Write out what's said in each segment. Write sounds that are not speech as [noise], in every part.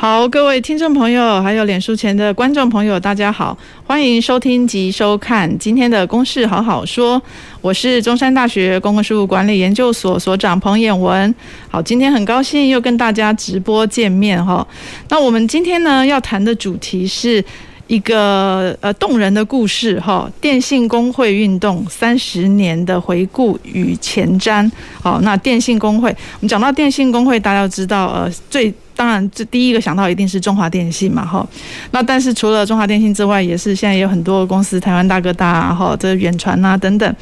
好，各位听众朋友，还有脸书前的观众朋友，大家好，欢迎收听及收看今天的《公事好好说》，我是中山大学公共事务管理研究所所长彭衍文。好，今天很高兴又跟大家直播见面哈。那我们今天呢要谈的主题是一个呃动人的故事哈，电信工会运动三十年的回顾与前瞻。好，那电信工会，我们讲到电信工会，大家都知道呃最。当然，这第一个想到一定是中华电信嘛，哈。那但是除了中华电信之外，也是现在也有很多公司，台湾大哥大啊，哈，这远传啊等等，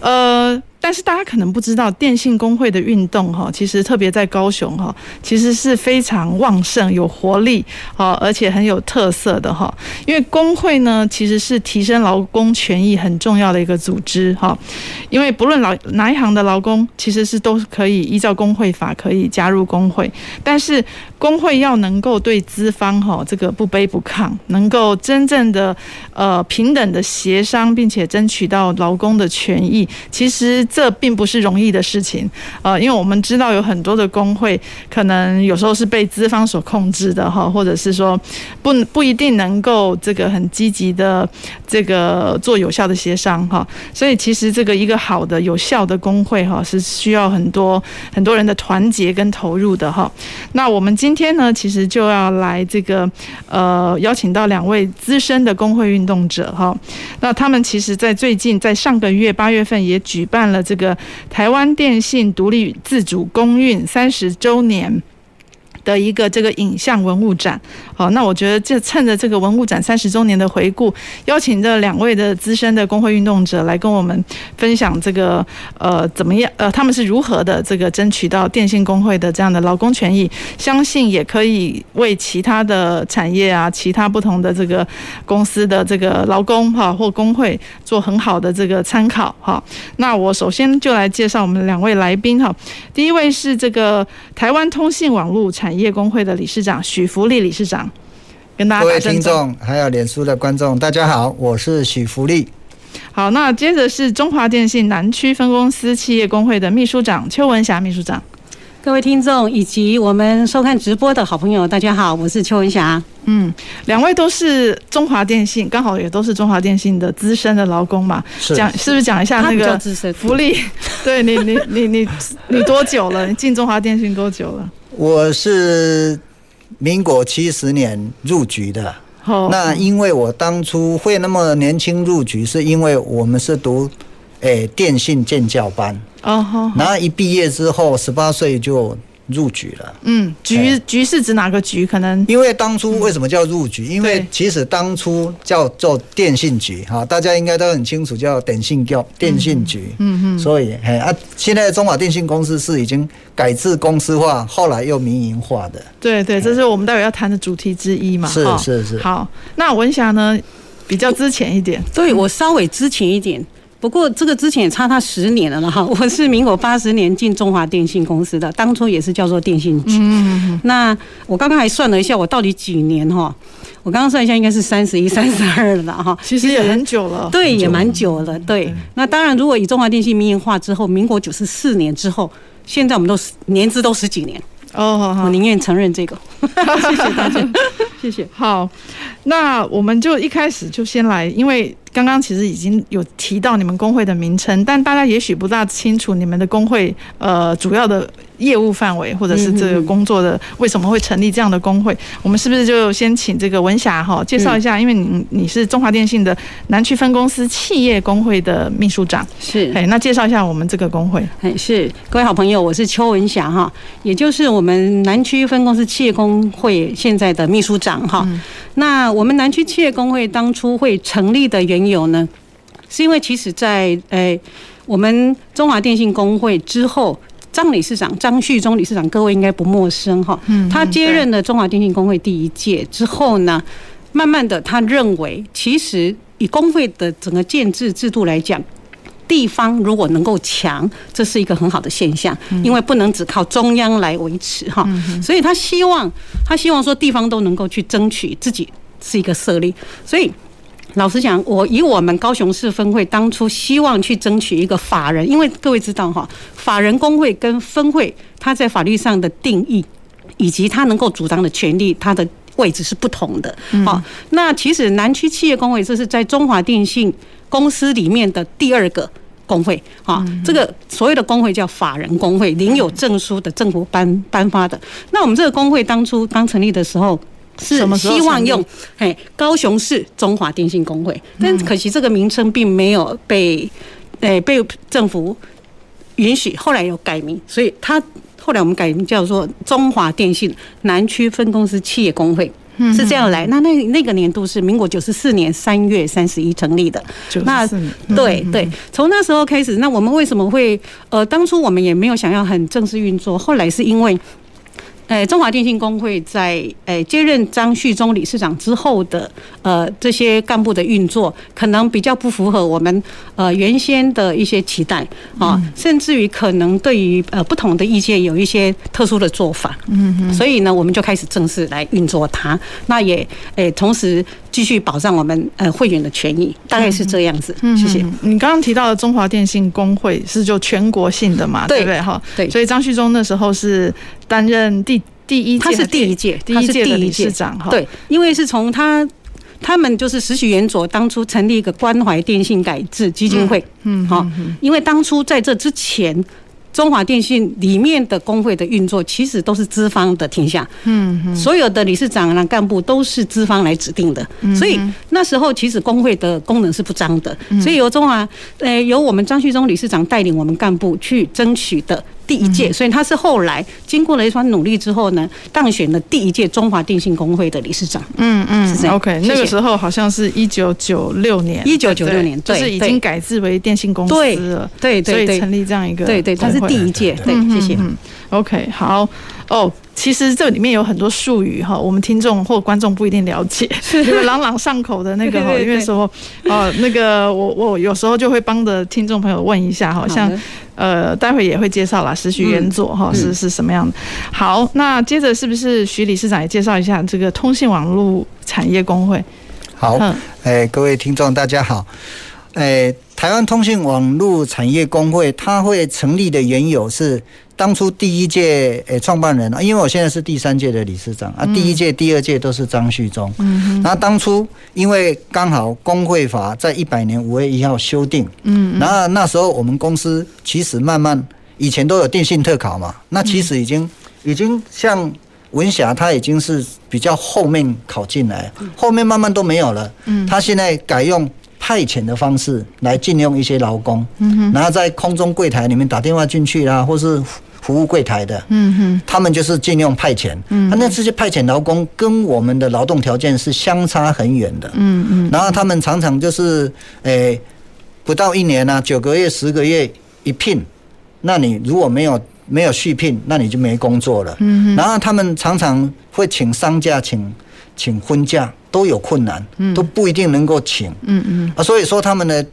呃。但是大家可能不知道，电信工会的运动哈，其实特别在高雄哈，其实是非常旺盛、有活力啊，而且很有特色的哈。因为工会呢，其实是提升劳工权益很重要的一个组织哈。因为不论劳哪一行的劳工，其实是都可以依照工会法可以加入工会，但是工会要能够对资方哈这个不卑不亢，能够真正的呃平等的协商，并且争取到劳工的权益，其实。这并不是容易的事情，呃，因为我们知道有很多的工会可能有时候是被资方所控制的哈，或者是说不不一定能够这个很积极的这个做有效的协商哈，所以其实这个一个好的有效的工会哈是需要很多很多人的团结跟投入的哈。那我们今今天呢，其实就要来这个呃邀请到两位资深的工会运动者哈，那他们其实在最近在上个月八月份也举办了。这个台湾电信独立自主公运三十周年。的一个这个影像文物展，好，那我觉得就趁着这个文物展三十周年的回顾，邀请这两位的资深的工会运动者来跟我们分享这个呃怎么样呃他们是如何的这个争取到电信工会的这样的劳工权益，相信也可以为其他的产业啊，其他不同的这个公司的这个劳工哈或工会做很好的这个参考哈。那我首先就来介绍我们两位来宾哈，第一位是这个台湾通信网络产业业工会的理事长许福利理事长，跟大家。各位听众还有脸书的观众，大家好，我是许福利。好，那接着是中华电信南区分公司企业工会的秘书长邱文霞秘书长。各位听众以及我们收看直播的好朋友，大家好，我是邱文霞。嗯，两位都是中华电信，刚好也都是中华电信的资深的劳工嘛。讲是，是不是讲一下那个福利？[laughs] 对你，你，你，你，你多久了？你进中华电信多久了？我是民国七十年入局的。Oh. 那因为我当初会那么年轻入局，是因为我们是读诶、欸、电信建教班。然后一毕业之后，十八岁就。入局了，嗯，局局是指哪个局？可能因为当初为什么叫入局？因为其实当初叫做电信局哈，大家应该都很清楚，叫电信叫电信局，嗯嗯，所以哎啊，现在中华电信公司是已经改制公司化，后来又民营化的，对对，这是我们待会要谈的主题之一嘛，是是是。好，那文霞呢，比较之前一点，对我稍微之前一点。不过这个之前也差他十年了哈，[laughs] 我是民国八十年进中华电信公司的，当初也是叫做电信局。嗯，那我刚刚还算了一下，我到底几年哈？我刚刚算一下，应该是三十一、三十二了哈。其实也很久了，对，也蛮久了。对，那当然，如果以中华电信民营化之后，民国九十四年之后，现在我们都十年资都十几年。哦，好好，我宁愿承认这个。[laughs] 谢谢大家，谢谢。好，那我们就一开始就先来，因为。刚刚其实已经有提到你们工会的名称，但大家也许不大清楚你们的工会呃主要的业务范围，或者是这个工作的为什么会成立这样的工会？我们是不是就先请这个文霞哈介绍一下？因为你你是中华电信的南区分公司企业工会的秘书长，是哎，那介绍一下我们这个工会。哎，是各位好朋友，我是邱文霞哈，也就是我们南区分公司企业工会现在的秘书长哈。那我们南区企业工会当初会成立的缘由呢，是因为其实在诶我们中华电信工会之后，张理事长张旭中理事长，各位应该不陌生哈。他接任了中华电信工会第一届之后呢，慢慢的他认为，其实以工会的整个建制制度来讲，地方如果能够强，这是一个很好的现象，因为不能只靠中央来维持哈。所以他希望，他希望说地方都能够去争取自己是一个设立，所以。老实讲，我以我们高雄市分会当初希望去争取一个法人，因为各位知道哈，法人工会跟分会，它在法律上的定义以及它能够主张的权利，它的位置是不同的。好，那其实南区企业工会这是在中华电信公司里面的第二个工会。啊，这个所谓的工会叫法人工会，领有证书的政府颁颁发的。那我们这个工会当初刚成立的时候。是希望用嘿高雄市中华电信工会，但可惜这个名称并没有被诶被政府允许，后来又改名，所以他后来我们改名叫做中华电信南区分公司企业工会，是这样来。那那那个年度是民国九十四年三月三十一成立的，那对对，从那时候开始，那我们为什么会呃当初我们也没有想要很正式运作，后来是因为。诶，中华电信工会在诶接任张旭忠理事长之后的呃这些干部的运作，可能比较不符合我们呃原先的一些期待啊，甚至于可能对于呃不同的意见有一些特殊的做法。嗯嗯。所以呢，我们就开始正式来运作它。那也诶同时继续保障我们呃会员的权益，大概是这样子。嗯，谢谢。你刚刚提到的中华电信工会是就全国性的嘛？对不对？哈。对。所以张旭忠那时候是担任第。第一届，他是第一届，第一届理事长哈。对，因为是从他他们就是时许元佐当初成立一个关怀电信改制基金会，嗯，好，因为当初在这之前。中华电信里面的工会的运作，其实都是资方的天下。嗯，所有的理事长啊、干部都是资方来指定的。所以那时候其实工会的功能是不彰的。所以由中华，呃，由我们张旭忠理事长带领我们干部去争取的第一届。所以他是后来经过了一番努力之后呢，当选了第一届中华电信工会的理事长。嗯嗯，是这样。OK，那个时候好像是一九九六年，一九九六年，就是已经改制为电信公司了。对对对，所以成立这样一个，对对，他是。第一届，对，谢谢。嗯，OK，好。哦，其实这里面有很多术语哈，我们听众或观众不一定了解，是因为朗朗上口的那个 [laughs] 哈，因为说哦，那个我我有时候就会帮着听众朋友问一下，好像呃，待会也会介绍啦，时序原作哈是是什么样的。好，那接着是不是徐理事长也介绍一下这个通信网络产业工会？好，哎，各位听众大家好，哎。台湾通信网络产业工会，它会成立的缘由是当初第一届诶创办人啊，因为我现在是第三届的理事长啊，第一届、第二届都是张旭忠。嗯，然后当初因为刚好工会法在一百年五月一号修订，嗯，然后那时候我们公司其实慢慢以前都有电信特考嘛，那其实已经已经像文霞，他已经是比较后面考进来，后面慢慢都没有了。嗯，他现在改用。派遣的方式来禁用一些劳工，嗯然后在空中柜台里面打电话进去啦，或是服务柜台的，嗯哼他们就是进用派遣。那这些派遣劳工跟我们的劳动条件是相差很远的。嗯嗯然后他们常常就是，诶，不到一年啊，九个月、十个月一聘，那你如果没有没有续聘，那你就没工作了。嗯然后他们常常会请丧假，请请婚假。都有困难，都不一定能够请，嗯嗯啊，所以说他们的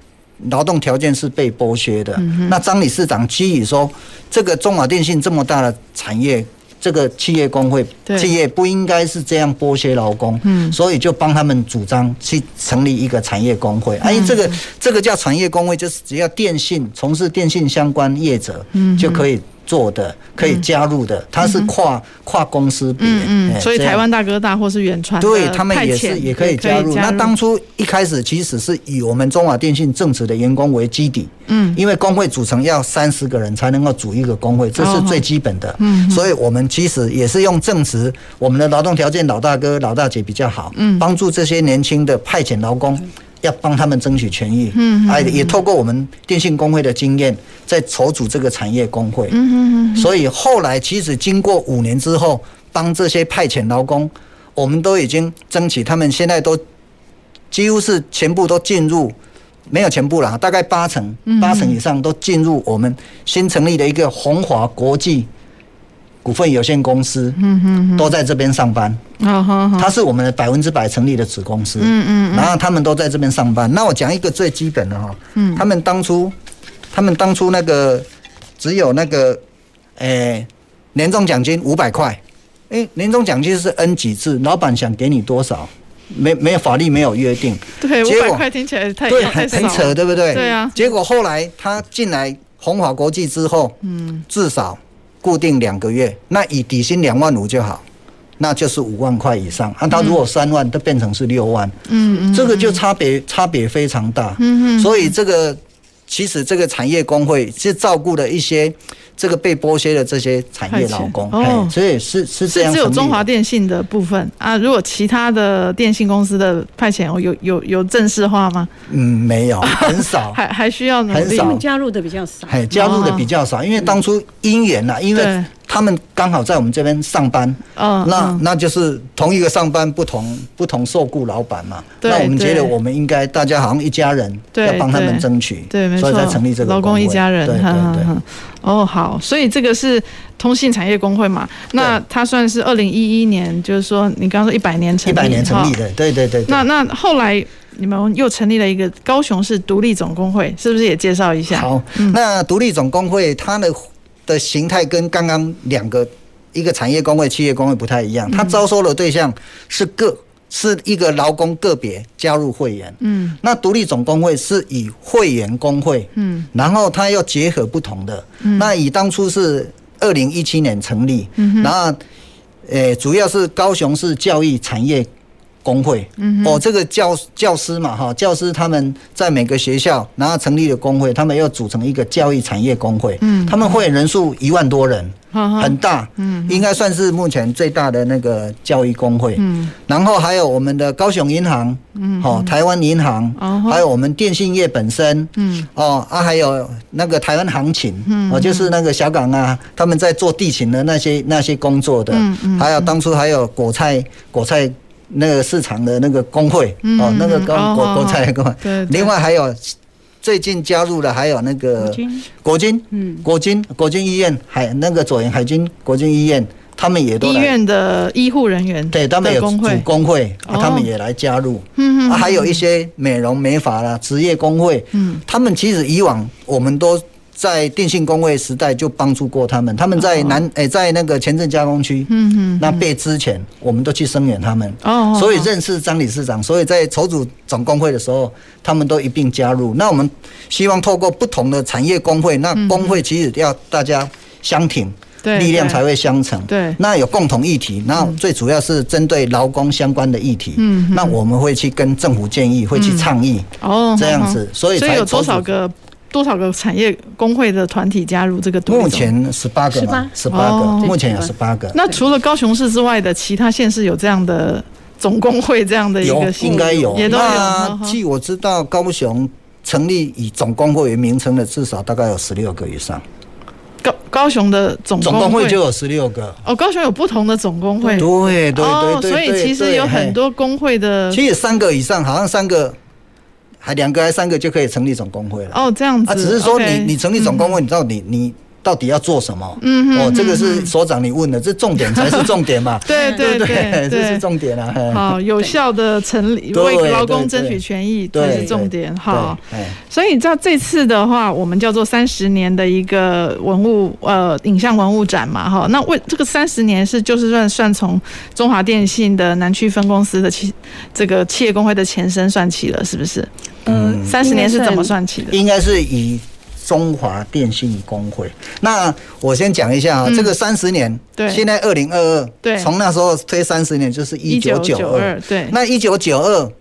劳动条件是被剥削的。那张理事长基于说，这个中华电信这么大的产业，这个企业工会企业不应该是这样剥削劳工，嗯，所以就帮他们主张去成立一个产业工会。哎，这个这个叫产业工会，就是只要电信从事电信相关业者，嗯，就可以。做的可以加入的，它是跨跨公司别，嗯嗯，所以台湾大哥大或是远传，对他们也是也可以加入。那当初一开始其实是以我们中华电信正职的员工为基底，嗯，因为工会组成要三十个人才能够组一个工会，这是最基本的，嗯，所以我们其实也是用正职，我们的劳动条件老大哥老大姐比较好，嗯，帮助这些年轻的派遣劳工。要帮他们争取权益，嗯，哎，也透过我们电信工会的经验，在筹组这个产业工会，嗯，所以后来其实经过五年之后，帮这些派遣劳工，我们都已经争取，他们现在都几乎是全部都进入没有全部了，大概八成，八成以上都进入我们新成立的一个宏华国际股份有限公司，嗯嗯，都在这边上班。他是我们的百分之百成立的子公司，嗯嗯，然后他们都在这边上班。那我讲一个最基本的哈，嗯，他们当初，他们当初那个只有那个，诶，年终奖金五百块，诶，年终奖金是 N 几次，老板想给你多少？没没有法律没有约定，对，五百块听起来太对很很扯，对不对？对啊。结果后来他进来红华国际之后，嗯，至少固定两个月，那以底薪两万五就好，那就是五万块以上。那他如果三万，都变成是六万，嗯嗯，这个就差别差别非常大，嗯嗯。所以这个其实这个产业工会是照顾了一些。这个被剥削的这些产业劳工，哦，所以是是这样。只有中华电信的部分啊，如果其他的电信公司的派遣有有有正式化吗？嗯，没有，[laughs] 很少，还还需要很少加入的比较少，加入的比较少，因为当初因缘呐，因为。他们刚好在我们这边上班，哦，那那就是同一个上班，不同不同受雇老板嘛。那我们觉得我们应该大家好像一家人，要帮他们争取，对，没错，所以才成立这个劳工一家人。对对对。哦，好，所以这个是通信产业工会嘛？那它算是二零一一年，就是说你刚刚说一百年成立，一百年成立的，对对对。那那后来你们又成立了一个高雄市独立总工会，是不是也介绍一下？好，那独立总工会它的的形态跟刚刚两个。一个产业工会、企业工会不太一样，它招收的对象是个是一个劳工个别加入会员。嗯，那独立总工会是以会员工会，嗯，然后它要结合不同的。嗯，那以当初是二零一七年成立，嗯，然后，诶，主要是高雄市教育产业工会。嗯，哦，这个教教师嘛，哈，教师他们在每个学校，然后成立了工会，他们要组成一个教育产业工会。嗯，他们会员人数一万多人。很大，嗯，应该算是目前最大的那个教育工会，嗯，然后还有我们的高雄银行，嗯，哦，台湾银行，哦，还有我们电信业本身，嗯，哦，啊，还有那个台湾行情，嗯，哦，就是那个小港啊，他们在做地勤的那些那些工作的，嗯嗯，还有当初还有果菜果菜那个市场的那个工会，哦，那个果果果菜工会，对，另外还有。最近加入了还有那个国军，嗯，国军国军医院海那个左营海军国军医院，他们也都医院的医护人员，对，他们有组工会，他们也来加入，嗯嗯，还有一些美容美发啦职业工会，嗯，他们其实以往我们都。在电信工会时代就帮助过他们，他们在南诶，在那个前镇加工区，嗯嗯，那被资遣，我们都去声援他们，哦，所以认识张理事长，所以在筹组总工会的时候，他们都一并加入。那我们希望透过不同的产业工会，那工会其实要大家相挺，对，力量才会相成，对。那有共同议题，那最主要是针对劳工相关的议题，嗯，那我们会去跟政府建议，会去倡议，哦，这样子，所以才有多少个？多少个产业工会的团体加入这个？目前十八个，十八十八个，目前有十八个。那除了高雄市之外的其他县市有这样的总工会这样的一个？应该有，也都有。那据我知道，高雄成立以总工会为名称的至少大概有十六个以上。高高雄的总总工会就有十六个。哦，高雄有不同的总工会。对对对对。所以其实有很多工会的。其实三个以上，好像三个。还两个还三个就可以成立总工会了。哦，这样子。啊，只是说你你成立总工会，你知道你你。到底要做什么？嗯哦，这个是所长你问的，这重点才是重点嘛？对 [laughs] 对对，这是重点啊！好，有效的成立为劳工争取权益，这是重点。好，所以在这次的话，我们叫做三十年的一个文物呃影像文物展嘛，哈。那为这个三十年是就是算算从中华电信的南区分公司的企这个企业工会的前身算起了，是不是？嗯，三十年是怎么算起的？应该是以。中华电信工会，那我先讲一下啊，这个三十年，对，现在二零二二，对，从那时候推三十年就是一九九二，对，那一九九二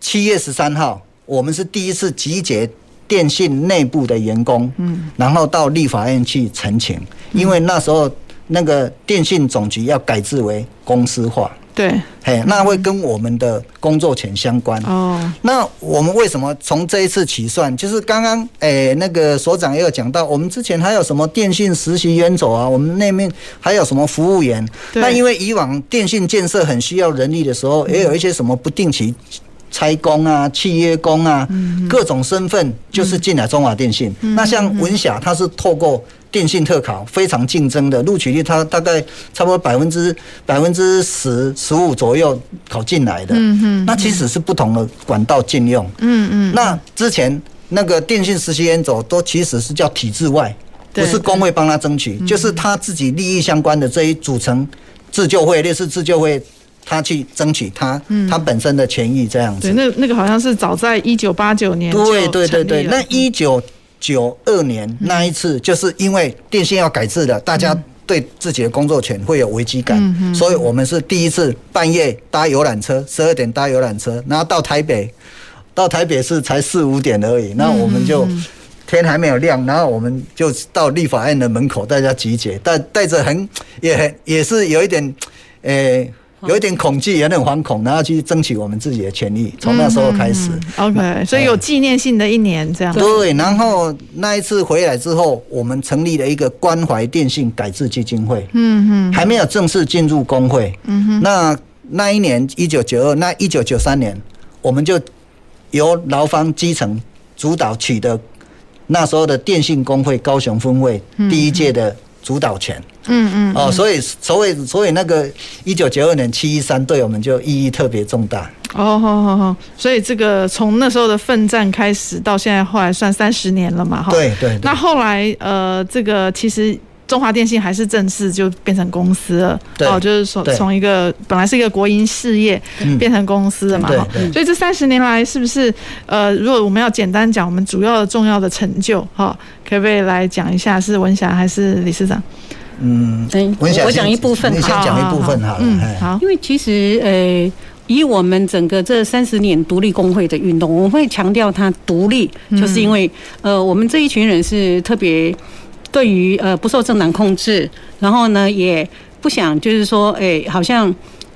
七月十三号，我们是第一次集结电信内部的员工，嗯，然后到立法院去陈情，因为那时候那个电信总局要改制为公司化。对，嘿，那会跟我们的工作权相关。哦，那我们为什么从这一次起算？就是刚刚诶，那个所长也有讲到，我们之前还有什么电信实习员走啊，我们那面还有什么服务员。那因为以往电信建设很需要人力的时候，也有一些什么不定期差工啊、契约工啊，各种身份就是进来中华电信。那像文霞，他是透过电信特考，非常竞争的录取率，它大概差不多百分之百分之十十五左右考进来的。那其实是不同的管道禁用。嗯嗯。那之前那个电信实习员走，都其实是叫体制外，不是工会帮他争取，就是他自己利益相关的这一组成自救会，类似自救会。他去争取他他本身的权益，这样子。对，那那个好像是早在一九八九年。对对对对，那一九九二年那一次，就是因为电信要改制了，大家对自己的工作权会有危机感，所以我们是第一次半夜搭游览车，十二点搭游览车，然后到台北，到台北市才四五点而已，那我们就天还没有亮，然后我们就到立法院的门口，大家集结，带带着很也很也是有一点，诶。有一点恐惧，有点惶恐，然后去争取我们自己的权益。从那时候开始、，OK，所以有纪念性的一年这样。对，然后那一次回来之后，我们成立了一个关怀电信改制基金会。嗯哼，还没有正式进入工会。嗯哼，那那一年一九九二，那一九九三年，我们就由劳方基层主导取得那时候的电信工会高雄分会第一届的主导权。嗯嗯哦，所以所以所以那个一九九二年七一三对我们就意义特别重大。哦，好好好，所以这个从那时候的奋战开始到现在，后来算三十年了嘛，哈。对对。那后来呃，这个其实中华电信还是正式就变成公司了，哦，就是从从一个本来是一个国营事业变成公司了嘛，哈。所以这三十年来是不是呃，如果我们要简单讲我们主要的重要的成就，哈，可不可以来讲一下？是文霞还是理事长？嗯，我讲一部分，你先讲一部分好了。嗯，好。因为其实，呃，以我们整个这三十年独立工会的运动，我们会强调它独立，就是因为，呃，我们这一群人是特别对于呃不受政党控制，然后呢，也不想就是说，哎，好像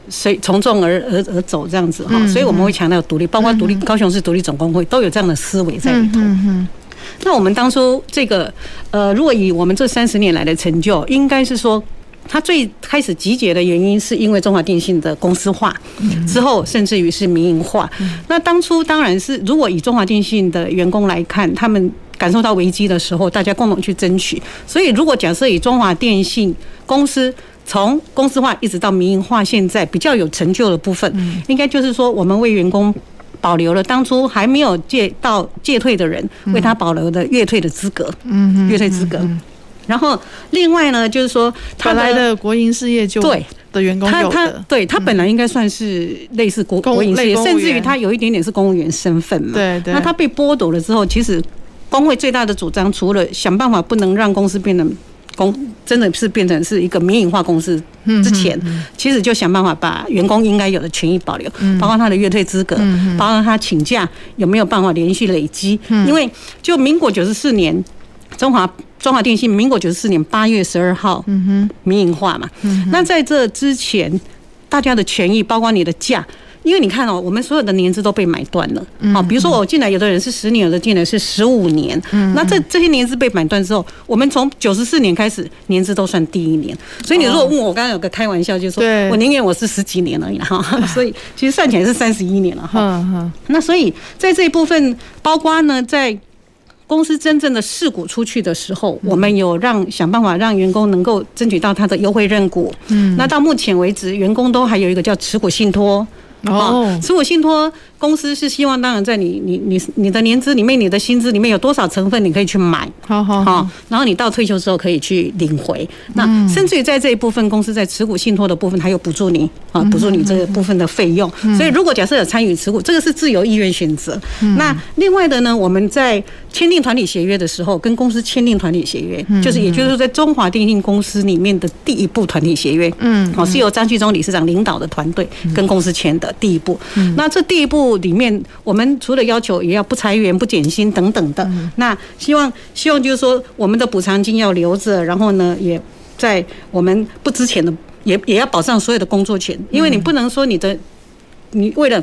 随从众而而而走这样子哈，所以我们会强调独立，包括独立高雄市独立总工会都有这样的思维在里头。那我们当初这个，呃，如果以我们这三十年来的成就，应该是说，它最开始集结的原因，是因为中华电信的公司化之后，甚至于是民营化。那当初当然是，如果以中华电信的员工来看，他们感受到危机的时候，大家共同去争取。所以，如果假设以中华电信公司从公司化一直到民营化，现在比较有成就的部分，应该就是说，我们为员工。保留了当初还没有借到借退的人为他保留的月退的资格，嗯，月退资格。然后另外呢，就是说他本来的国营事业就对的员工，他他对他本来应该算是类似国国营事业，甚至于他有一点点是公务员身份嘛。对对。那他被剥夺了之后，其实工会最大的主张，除了想办法不能让公司变成。公真的是变成是一个民营化公司之前，其实就想办法把员工应该有的权益保留，包括他的月退资格，包括他请假有没有办法连续累积。因为就民国九十四年，中华中华电信民国九十四年八月十二号，民营化嘛。那在这之前，大家的权益，包括你的假。因为你看哦，我们所有的年资都被买断了。好，比如说我进来，有的人是十年，有的进来是十五年。嗯那这这些年资被买断之后，我们从九十四年开始，年资都算第一年。所以你如果问我，我刚刚有个开玩笑，就是说我宁愿我是十几年而已哈。[laughs] 所以其实算起来是三十一年了哈。那所以在这一部分，包括呢，在公司真正的释股出去的时候，我们有让想办法让员工能够争取到他的优惠认股。嗯。那到目前为止，员工都还有一个叫持股信托。哦，持股信托公司是希望，当然在你你你你的年资里面，你的薪资里面有多少成分，你可以去买，好好好，然后你到退休之后可以去领回。那甚至于在这一部分，公司在持股信托的部分它有补助你啊，补助你这个部分的费用。所以如果假设有参与持股，这个是自由意愿选择。那另外的呢，我们在签订团体协约的时候，跟公司签订团体协约，就是也就是说，在中华电信公司里面的第一步团体协约，嗯，好，是由张旭忠理事长领导的团队跟公司签的。第一步，那这第一步里面，我们除了要求也要不裁员、不减薪等等的。那希望希望就是说，我们的补偿金要留着，然后呢，也在我们不值钱的，也也要保障所有的工作权，因为你不能说你的，你为了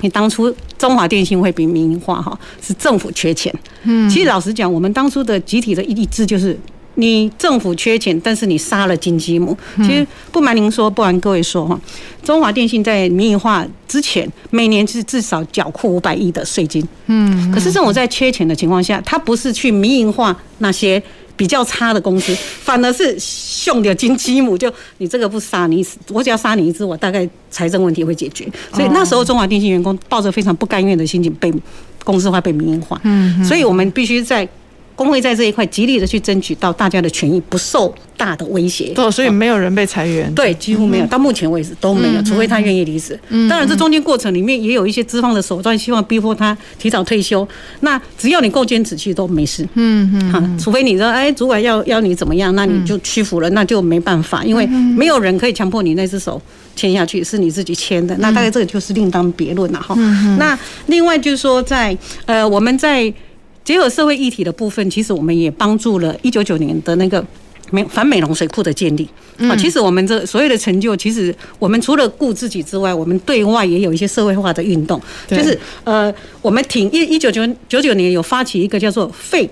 你当初中华电信会比民营化哈，是政府缺钱。嗯，其实老实讲，我们当初的集体的意志就是。你政府缺钱，但是你杀了金鸡母。其实不瞒您说，不瞒各位说哈，中华电信在民营化之前，每年是至少缴库五百亿的税金。嗯，可是这种在缺钱的情况下，他不是去民营化那些比较差的公司，反而是凶掉金鸡母。就你这个不杀你，我只要杀你一只，我大概财政问题会解决。所以那时候中华电信员工抱着非常不甘愿的心情被公司化、被民营化。嗯，所以我们必须在。工会在这一块极力的去争取到大家的权益不受大的威胁，对，所以没有人被裁员，对，几乎没有，到目前为止都没有，除非他愿意离职。当然，这中间过程里面也有一些资方的手段，希望逼迫他提早退休。那只要你够坚持，其实都没事。嗯嗯，哈，除非你说，哎，主管要要你怎么样，那你就屈服了，那就没办法，因为没有人可以强迫你那只手签下去，是你自己签的。那大概这个就是另当别论了哈。那另外就是说，在呃，我们在。结合社会议题的部分，其实我们也帮助了一九九年的那个美反美容水库的建立。啊，其实我们这所有的成就，其实我们除了顾自己之外，我们对外也有一些社会化的运动。就是呃，我们挺一一九九九九年有发起一个叫做废，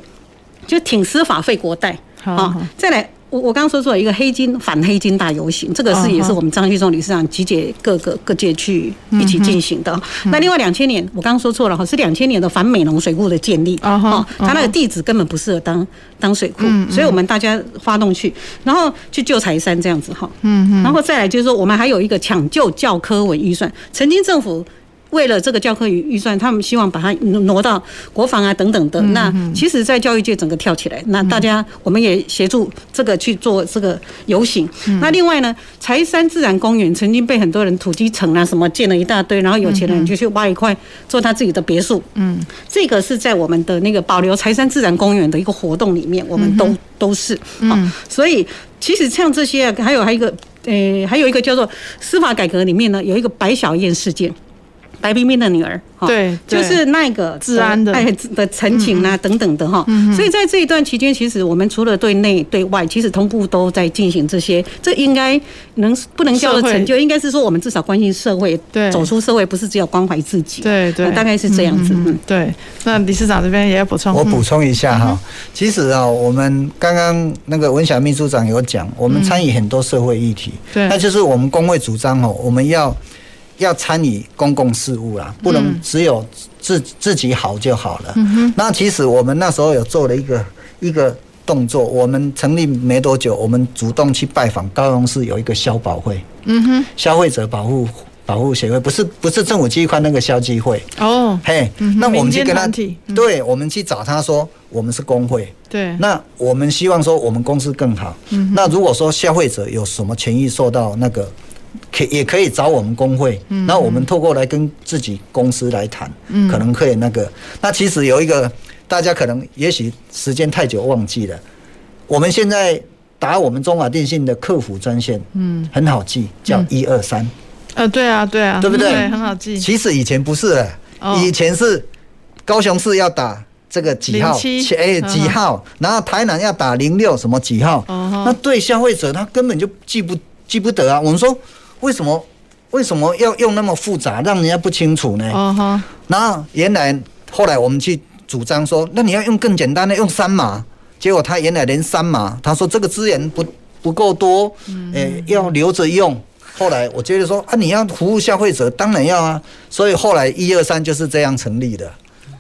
就挺司法废国代。好，再来。我我刚刚说错一个黑金反黑金大游行，这个是也是我们张旭忠理事长集结各个各界去一起进行的。那另外两千年，我刚刚说错了哈，是两千年的反美浓水库的建立。哦，它那个地址根本不适合当当水库，所以我们大家发动去，然后去救财山这样子哈。嗯嗯，然后再来就是说，我们还有一个抢救教科文预算，曾经政府。为了这个教科预算，他们希望把它挪到国防啊等等的。那其实，在教育界整个跳起来，那大家我们也协助这个去做这个游行。那另外呢，柴山自然公园曾经被很多人土鸡城啊什么建了一大堆，然后有钱人就去挖一块做他自己的别墅。嗯，这个是在我们的那个保留柴山自然公园的一个活动里面，我们都都是。嗯，所以其实像这些，还有还有一个，呃，还有一个叫做司法改革里面呢，有一个白小燕事件。白冰冰的女儿，哈。对，就是那个治安的。爱的陈情啊等等的哈，所以在这一段期间，其实我们除了对内对外，其实同步都在进行这些，这应该能不能叫做成就？应该是说我们至少关心社会，对，走出社会不是只有关怀自己，对对，大概是这样子。嗯，对。那理事长这边也要补充，我补充一下哈，其实啊，我们刚刚那个文晓秘书长有讲，我们参与很多社会议题，对，那就是我们工会主张哦，我们要。要参与公共事务啦，不能只有自自己好就好了。那其实我们那时候有做了一个一个动作，我们成立没多久，我们主动去拜访高雄市有一个消保会，嗯哼，消费者保护保护协会，不是不是政府机关那个消基会。哦，嘿，那我们去跟他，对，我们去找他说，我们是工会，对，那我们希望说我们公司更好，那如果说消费者有什么权益受到那个。可也可以找我们工会，那我们透过来跟自己公司来谈，可能可以那个。那其实有一个，大家可能也许时间太久忘记了。我们现在打我们中华电信的客服专线，嗯，很好记，叫一二三。呃，对啊，对啊，对不对？很好记。其实以前不是的，以前是高雄市要打这个几号，哎几号，然后台南要打零六什么几号。那对消费者他根本就记不记不得啊。我们说。为什么为什么要用那么复杂，让人家不清楚呢？哦哈。然后原来后来我们去主张说，那你要用更简单的，用三码。结果他原来连三码，他说这个资源不不够多，诶，要留着用。后来我觉得说啊，你要服务消费者，当然要啊。所以后来一二三就是这样成立的。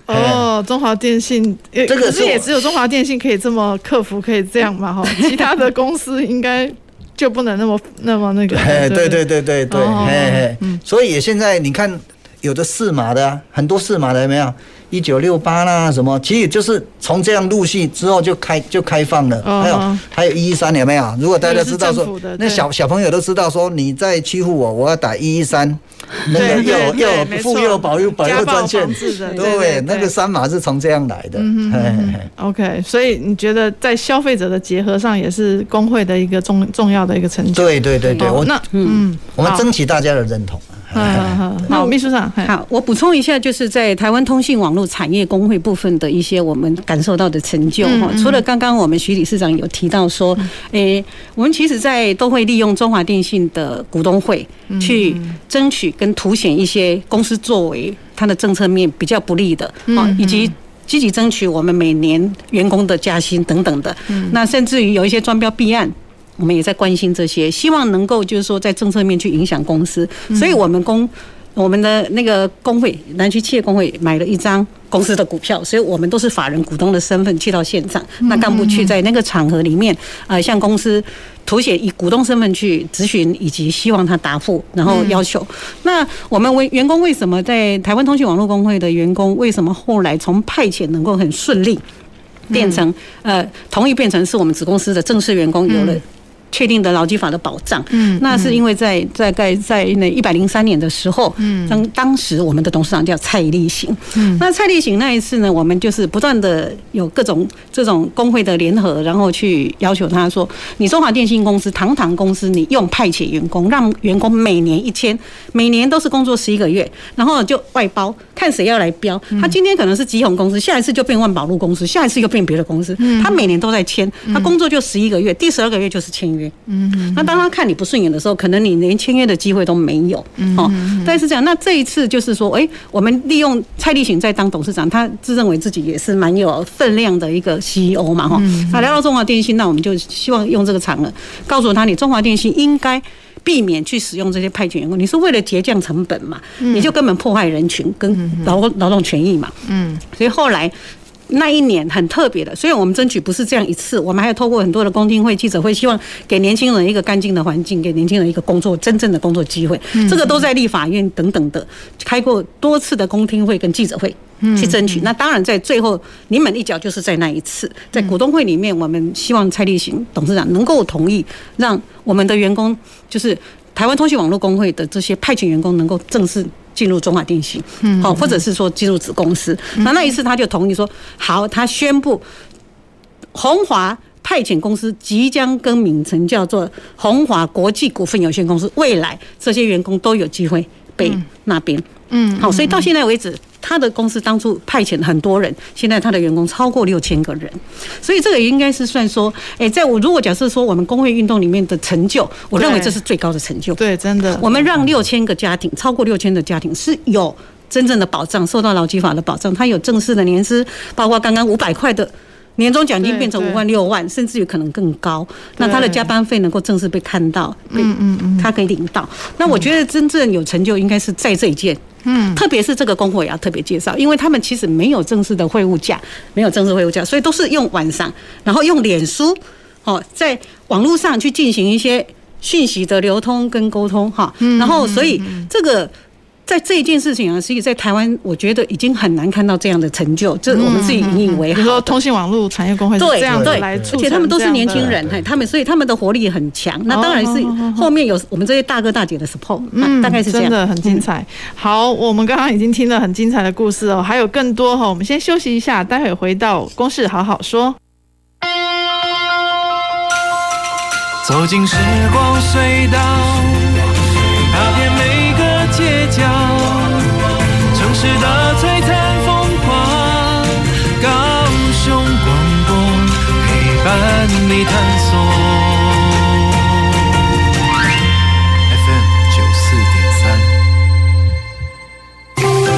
哦，中华电信，这个是也只有中华电信可以这么克服，可以这样嘛？哈，[laughs] 其他的公司应该。就不能那么那么那个，对对对？对对对，嘿嘿，所以现在你看，有的四码的啊，很多四码的有没有？一九六八啦，什么？其实就是从这样陆续之后就开就开放了。还有还有一一三有没有？如果大家知道说，那小小朋友都知道说你在欺负我，我要打一一三，[laughs] 那个幼幼妇幼保育保育专线，对，那个三码是从这样来的。OK，所以你觉得在消费者的结合上也是工会的一个重重要的一个成就。对对对对，我那嗯，我们争取大家的认同。好好，[laughs] 好，秘书长，好，我补充一下，就是在台湾通信网络产业工会部分的一些我们感受到的成就哈。除了刚刚我们徐理事长有提到说，诶，我们其实在都会利用中华电信的股东会去争取跟凸显一些公司作为它的政策面比较不利的啊，以及。积极争取我们每年员工的加薪等等的。嗯，那甚至于有一些专标备案，我们也在关心这些，希望能够就是说在政策面去影响公司。所以我们公我们的那个工会南区企业工会买了一张公司的股票，所以我们都是法人股东的身份去到现场。那干部去在那个场合里面，呃，向公司。凸显以股东身份去咨询，以及希望他答复，然后要求。那我们为员工为什么在台湾通讯网络工会的员工为什么后来从派遣能够很顺利变成呃同意变成是我们子公司的正式员工有了。确定的劳基法的保障，嗯，那是因为在在在在那一百零三年的时候，嗯，当当时我们的董事长叫蔡立行，嗯，那蔡立行那一次呢，我们就是不断的有各种这种工会的联合，然后去要求他说，你中华电信公司堂堂公司，你用派遣员工，让员工每年一签，每年都是工作十一个月，然后就外包，看谁要来标，他今天可能是吉鸿公司，下一次就变万宝路公司，下一次又变别的公司，他每年都在签，他工作就十一个月，第十二个月就是签约。嗯，那当他看你不顺眼的时候，可能你连签约的机会都没有。哦，但是这样，那这一次就是说，哎，我们利用蔡立行在当董事长，他自认为自己也是蛮有分量的一个 CEO 嘛，哈。他来到中华电信，那我们就希望用这个场合告诉他，你中华电信应该避免去使用这些派遣员工，你是为了节降成本嘛？你就根本破坏人群跟劳劳动权益嘛。嗯，所以后来。那一年很特别的，所以我们争取不是这样一次，我们还要透过很多的公听会、记者会，希望给年轻人一个干净的环境，给年轻人一个工作真正的工作机会。这个都在立法院等等的开过多次的公听会跟记者会去争取。那当然在最后临门一脚就是在那一次，在股东会里面，我们希望蔡立行董事长能够同意，让我们的员工就是台湾通讯网络工会的这些派遣员工能够正式。进入中华电信，好，或者是说进入子公司，那那一次他就同意说好，他宣布红华派遣公司即将更名成叫做红华国际股份有限公司，未来这些员工都有机会被那边，嗯，好，所以到现在为止。他的公司当初派遣很多人，现在他的员工超过六千个人，所以这个也应该是算说，哎，在我如果假设说我们工会运动里面的成就，我认为这是最高的成就。对，真的，我们让六千个家庭，超过六千的家庭是有真正的保障，受到劳基法的保障，他有正式的年资，包括刚刚五百块的。年终奖金变成五万六万，甚至有可能更高。那他的加班费能够正式被看到，被他可以领到。那我觉得真正有成就应该是在这一件，嗯，特别是这个工会也要特别介绍，因为他们其实没有正式的会务价，没有正式会务价，所以都是用晚上，然后用脸书，哦，在网络上去进行一些讯息的流通跟沟通，哈，然后所以这个。在这一件事情啊，实际在台湾，我觉得已经很难看到这样的成就。这我们自己引以为豪。比如说，通信网络产业工会是这样子来，而且他们都是年轻人，他们所以他们的活力很强。那当然是后面有我们这些大哥大姐的 support，嗯，大概是这样。真的很精彩。好，我们刚刚已经听了很精彩的故事哦，还有更多哈，我们先休息一下，待会回到公事好好说。走进时光隧道，的璀璨风光，高雄广播陪伴你探索。FM 九四点三，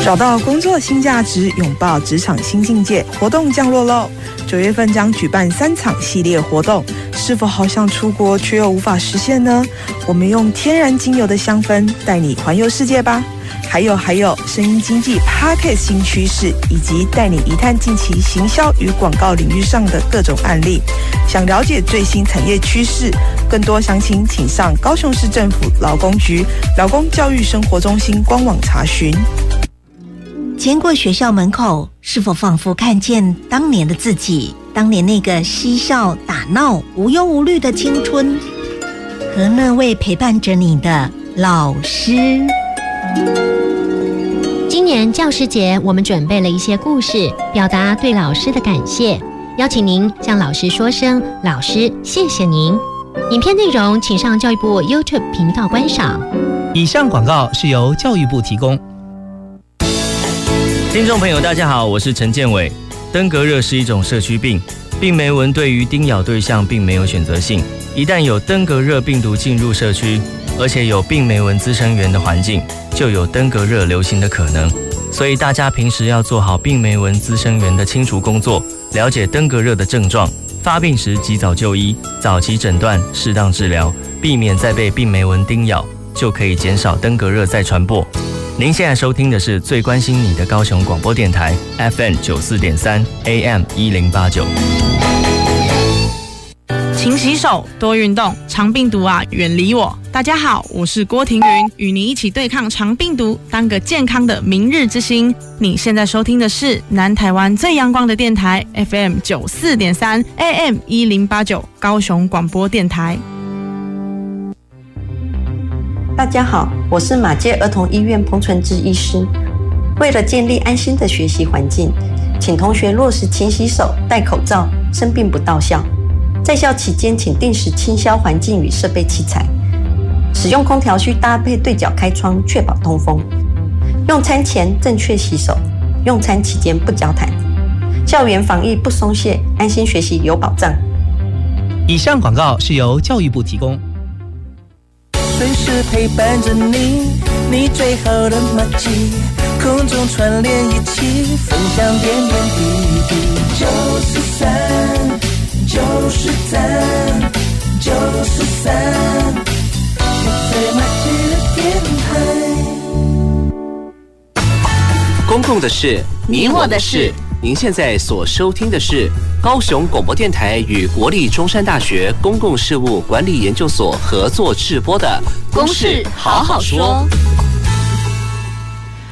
找到工作新价值，拥抱职场新境界。活动降落喽！九月份将举办三场系列活动，是否好想出国却又无法实现呢？我们用天然精油的香氛带你环游世界吧！还有还有，声音经济 Podcast 新趋势，以及带你一探近期行销与广告领域上的各种案例。想了解最新产业趋势，更多详情请上高雄市政府劳工局劳工教育生活中心官网查询。经过学校门口，是否仿佛看见当年的自己？当年那个嬉笑打闹、无忧无虑的青春，和那位陪伴着你的老师。今年教师节，我们准备了一些故事，表达对老师的感谢，邀请您向老师说声“老师，谢谢您”。影片内容请上教育部 YouTube 频道观赏。以上广告是由教育部提供。听众朋友，大家好，我是陈建伟。登革热是一种社区病，病媒蚊对于叮咬对象并没有选择性。一旦有登革热病毒进入社区，而且有病媒蚊滋生源的环境，就有登革热流行的可能。所以大家平时要做好病媒蚊滋生源的清除工作，了解登革热的症状，发病时及早就医，早期诊断，适当治疗，避免再被病媒蚊叮咬，就可以减少登革热再传播。您现在收听的是最关心你的高雄广播电台 FM 九四点三 AM 一零八九。勤洗手，多运动，肠病毒啊，远离我。大家好，我是郭婷云，与你一起对抗肠病毒，当个健康的明日之星。你现在收听的是南台湾最阳光的电台 FM 九四点三 AM 一零八九高雄广播电台。大家好，我是马街儿童医院彭纯志医师。为了建立安心的学习环境，请同学落实勤洗手、戴口罩，生病不到校。在校期间，请定时清消环境与设备器材。使用空调需搭配对角开窗，确保通风。用餐前正确洗手，用餐期间不交谈。校园防疫不松懈，安心学习有保障。以上广告是由教育部提供。随时陪伴着你，你最好的默契，空中串联一起，分享点点滴滴。九四三。九十三，九十三，最默契的电台。公共的事，你我的事。您现在所收听的是高雄广播电台与国立中山大学公共事务管理研究所合作制播的《公事好好说》。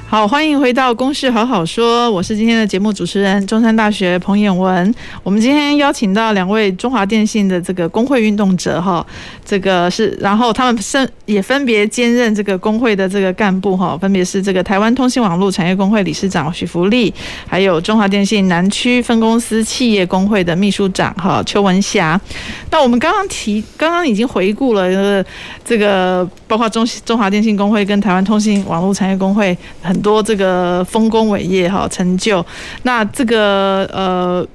好，欢迎回到《公事好好说》，我是今天的节目主持人，中山大学彭渰雯。我们今天邀请到两位中华电信的这个工会运动者，哈，这个是，然后他们分也分别兼任这个工会的这个干部，哈，分别是这个台湾通信网络产业工会理事长许福利，还有中华电信南区分公司企业工会的秘书长，哈，邱文霞。那我们刚刚提，刚刚已经回顾了这个，包括中中华电信工会跟台湾通信网络产业工会很。很多这个丰功伟业哈成就，那这个呃，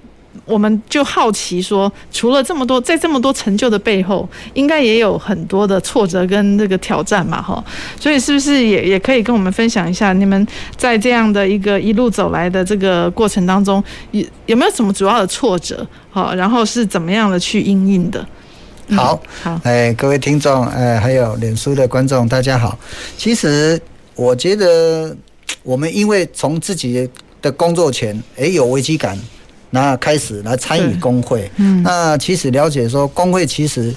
我们就好奇说，除了这么多，在这么多成就的背后，应该也有很多的挫折跟这个挑战嘛哈，所以是不是也也可以跟我们分享一下，你们在这样的一个一路走来的这个过程当中，有有没有什么主要的挫折？好，然后是怎么样的去应应的？好，好，哎，各位听众，哎，还有脸书的观众，大家好。其实我觉得。我们因为从自己的工作前，诶有危机感，那开始来参与工会。嗯，那其实了解说，工会其实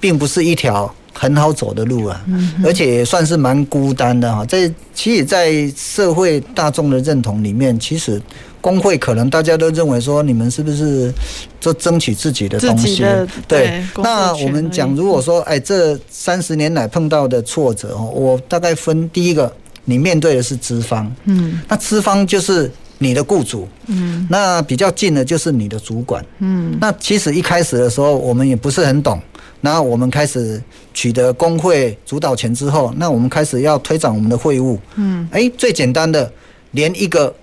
并不是一条很好走的路啊，而且也算是蛮孤单的哈。在其实，在社会大众的认同里面，其实工会可能大家都认为说，你们是不是就争取自己的东西？对。那我们讲，如果说哎，这三十年来碰到的挫折哦，我大概分第一个。你面对的是资方，嗯，那资方就是你的雇主，嗯，那比较近的就是你的主管，嗯，那其实一开始的时候我们也不是很懂，然后我们开始取得工会主导权之后，那我们开始要推展我们的会务，嗯，哎，最简单的，连一个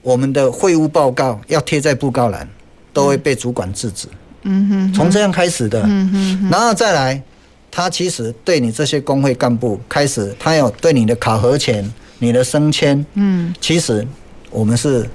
我们的会务报告要贴在布告栏，都会被主管制止，嗯哼，从这样开始的，嗯哼，然后再来。他其实对你这些工会干部开始，他有对你的考核前、你的升迁，嗯，其实我们是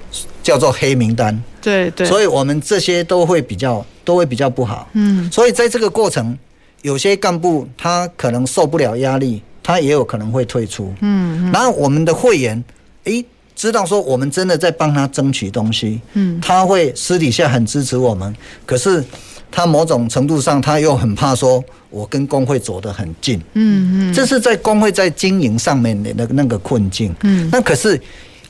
叫做黑名单，对对，所以我们这些都会比较都会比较不好，嗯，所以在这个过程，有些干部他可能受不了压力，他也有可能会退出，嗯，然后我们的会员，诶，知道说我们真的在帮他争取东西，嗯，他会私底下很支持我们，可是。他某种程度上，他又很怕说，我跟工会走得很近，嗯嗯，这是在工会在经营上面的那那个困境，嗯，那可是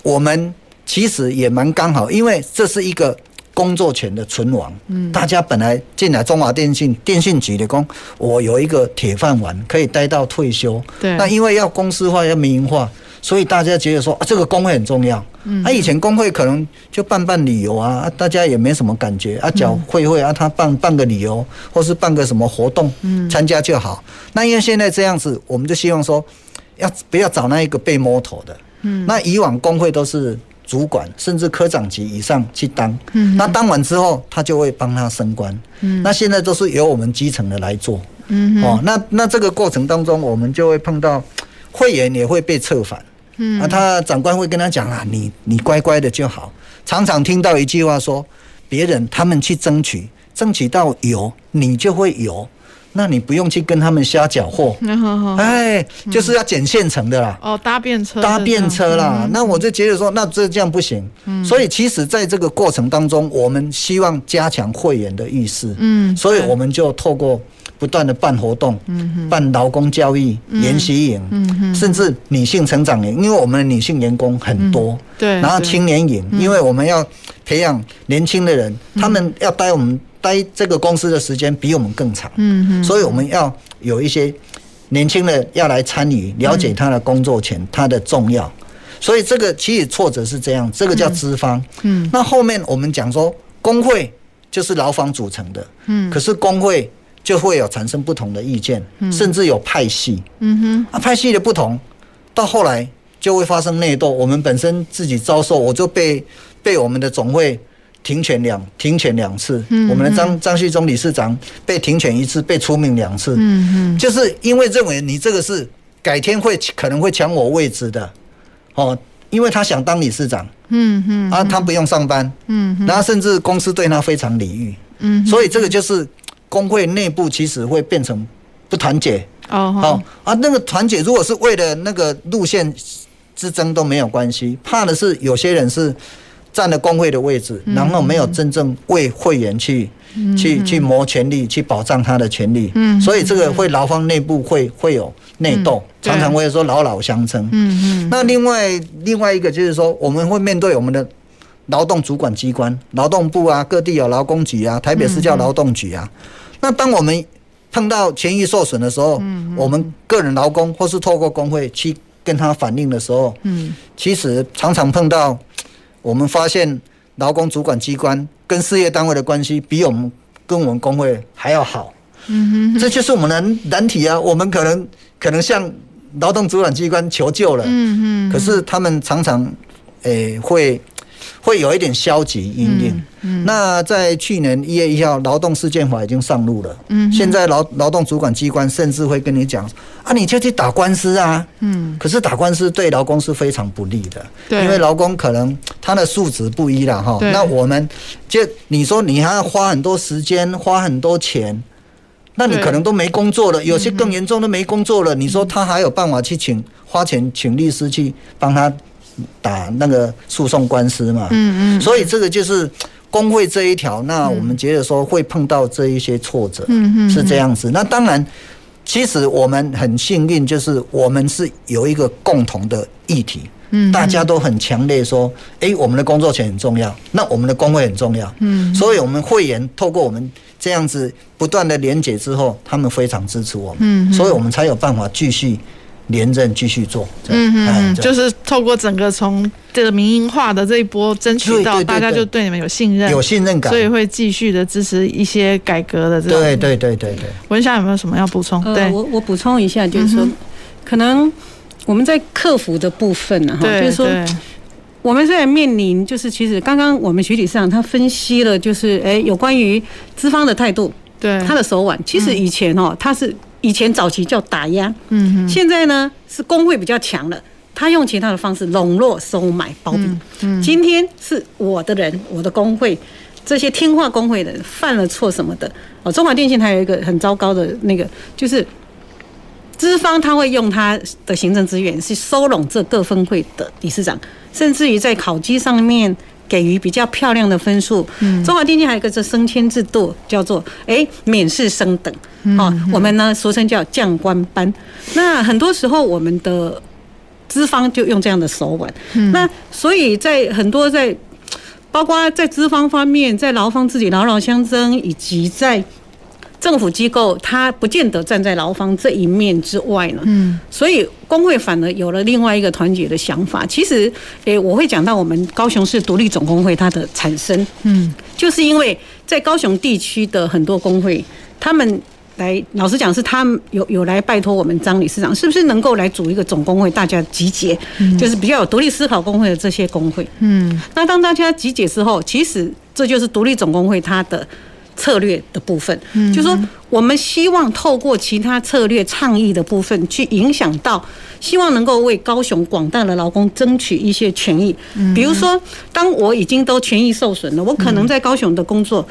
我们其实也蛮刚好，因为这是一个工作权的存亡，嗯，大家本来进来中华电信电信局的工，我有一个铁饭碗可以待到退休，对，那因为要公司化要民营化。所以大家觉得说啊，这个工会很重要。嗯，他以前工会可能就办办旅游啊，大家也没什么感觉啊，缴会费啊，他办办个旅游或是办个什么活动，嗯，参加就好。那因为现在这样子，我们就希望说，要不要找那一个被摸头的？嗯，那以往工会都是主管甚至科长级以上去当，嗯，那当完之后，他就会帮他升官。嗯，那现在都是由我们基层的来做。嗯，哦，那那这个过程当中，我们就会碰到会员也会被策反。嗯，啊，他长官会跟他讲啊，你你乖乖的就好。常常听到一句话说，别人他们去争取，争取到有，你就会有。那你不用去跟他们瞎搅和，哎，就是要捡现成的啦。哦，搭便车，搭便车啦。那我就觉得说，那这这样不行。所以其实在这个过程当中，我们希望加强会员的意识。嗯，所以我们就透过不断的办活动，办劳工教育研习营，甚至女性成长营，因为我们的女性员工很多。对，然后青年营，因为我们要培养年轻的人，他们要待我们。待这个公司的时间比我们更长，所以我们要有一些年轻的要来参与，了解他的工作权，他的重要。所以这个其实挫折是这样，这个叫资方，嗯，那后面我们讲说工会就是劳方组成的，嗯，可是工会就会有产生不同的意见，甚至有派系，嗯哼，啊，派系的不同，到后来就会发生内斗。我们本身自己遭受，我就被被我们的总会。停权两停权两次，嗯、我们的张张旭忠理事长被停权一次，被除名两次，嗯嗯，就是因为认为你这个是改天会可能会抢我位置的，哦，因为他想当理事长，嗯嗯，啊，他不用上班，嗯，然后甚至公司对他非常礼遇，嗯，所以这个就是工会内部其实会变成不团结，哦，好啊，那个团结如果是为了那个路线之争都没有关系，怕的是有些人是。占了工会的位置，然后没有真正为会员去、嗯、去去谋权利，去保障他的权利。嗯，所以这个会劳方内部会会有内斗，嗯、常常会说老老相称。嗯嗯。那另外另外一个就是说，我们会面对我们的劳动主管机关，劳动部啊，各地有劳工局啊，台北市叫劳动局啊。嗯、那当我们碰到权益受损的时候，嗯，我们个人劳工或是透过工会去跟他反映的时候，嗯，其实常常碰到。我们发现劳工主管机关跟事业单位的关系比我们跟我们工会还要好，嗯哼，这就是我们的难题啊。我们可能可能向劳动主管机关求救了，嗯哼，可是他们常常诶会。会有一点消极阴影，那在去年一月一号，劳动事件法已经上路了。嗯，现在劳劳动主管机关甚至会跟你讲啊，你就去打官司啊。嗯，可是打官司对劳工是非常不利的，对因为劳工可能他的素质不一了哈。那我们就你说你还要花很多时间，花很多钱，那你可能都没工作了。有些更严重都没工作了，你说他还有办法去请花钱请律师去帮他？打那个诉讼官司嘛，嗯嗯，所以这个就是工会这一条，那我们觉得说会碰到这一些挫折，嗯嗯，是这样子。那当然，其实我们很幸运，就是我们是有一个共同的议题，嗯，大家都很强烈说，哎，我们的工作权很重要，那我们的工会很重要，嗯，所以我们会员透过我们这样子不断的连结之后，他们非常支持我们，嗯，所以我们才有办法继续。连任继续做，嗯嗯，就是透过整个从这个民营化的这一波争取到，大家就对你们有信任，有信任感，所以会继续的支持一些改革的这种。对对对对对。文夏有没有什么要补充？对，我我补充一下，就是说，可能我们在客服的部分呢，哈，就是说，我们虽然面临，就是其实刚刚我们徐理事长他分析了，就是哎，有关于资方的态度，对他的手腕，其实以前哦，他是。以前早期叫打压，嗯哼，现在呢是工会比较强了，他用其他的方式笼络、收买、包庇。嗯，今天是我的人，我的工会，这些听话工会的人犯了错什么的，哦，中华电信还有一个很糟糕的那个，就是资方他会用他的行政资源去收拢这各分会的理事长，甚至于在考绩上面。给予比较漂亮的分数。嗯，中华电信还有一个这升迁制度，叫做哎免试升等。哦，我们呢俗称叫将官班。那很多时候我们的资方就用这样的手腕。那所以在很多在，包括在资方方面，在劳方自己牢牢相争，以及在。政府机构它不见得站在劳方这一面之外呢，嗯，所以工会反而有了另外一个团结的想法。其实，诶，我会讲到我们高雄市独立总工会它的产生，嗯，就是因为在高雄地区的很多工会，他们来，老实讲是他们有有来拜托我们张理事长，是不是能够来组一个总工会，大家集结，就是比较有独立思考工会的这些工会，嗯，那当大家集结之后，其实这就是独立总工会它的。策略的部分，就是说我们希望透过其他策略倡议的部分，去影响到，希望能够为高雄广大的劳工争取一些权益。比如说，当我已经都权益受损了，我可能在高雄的工作。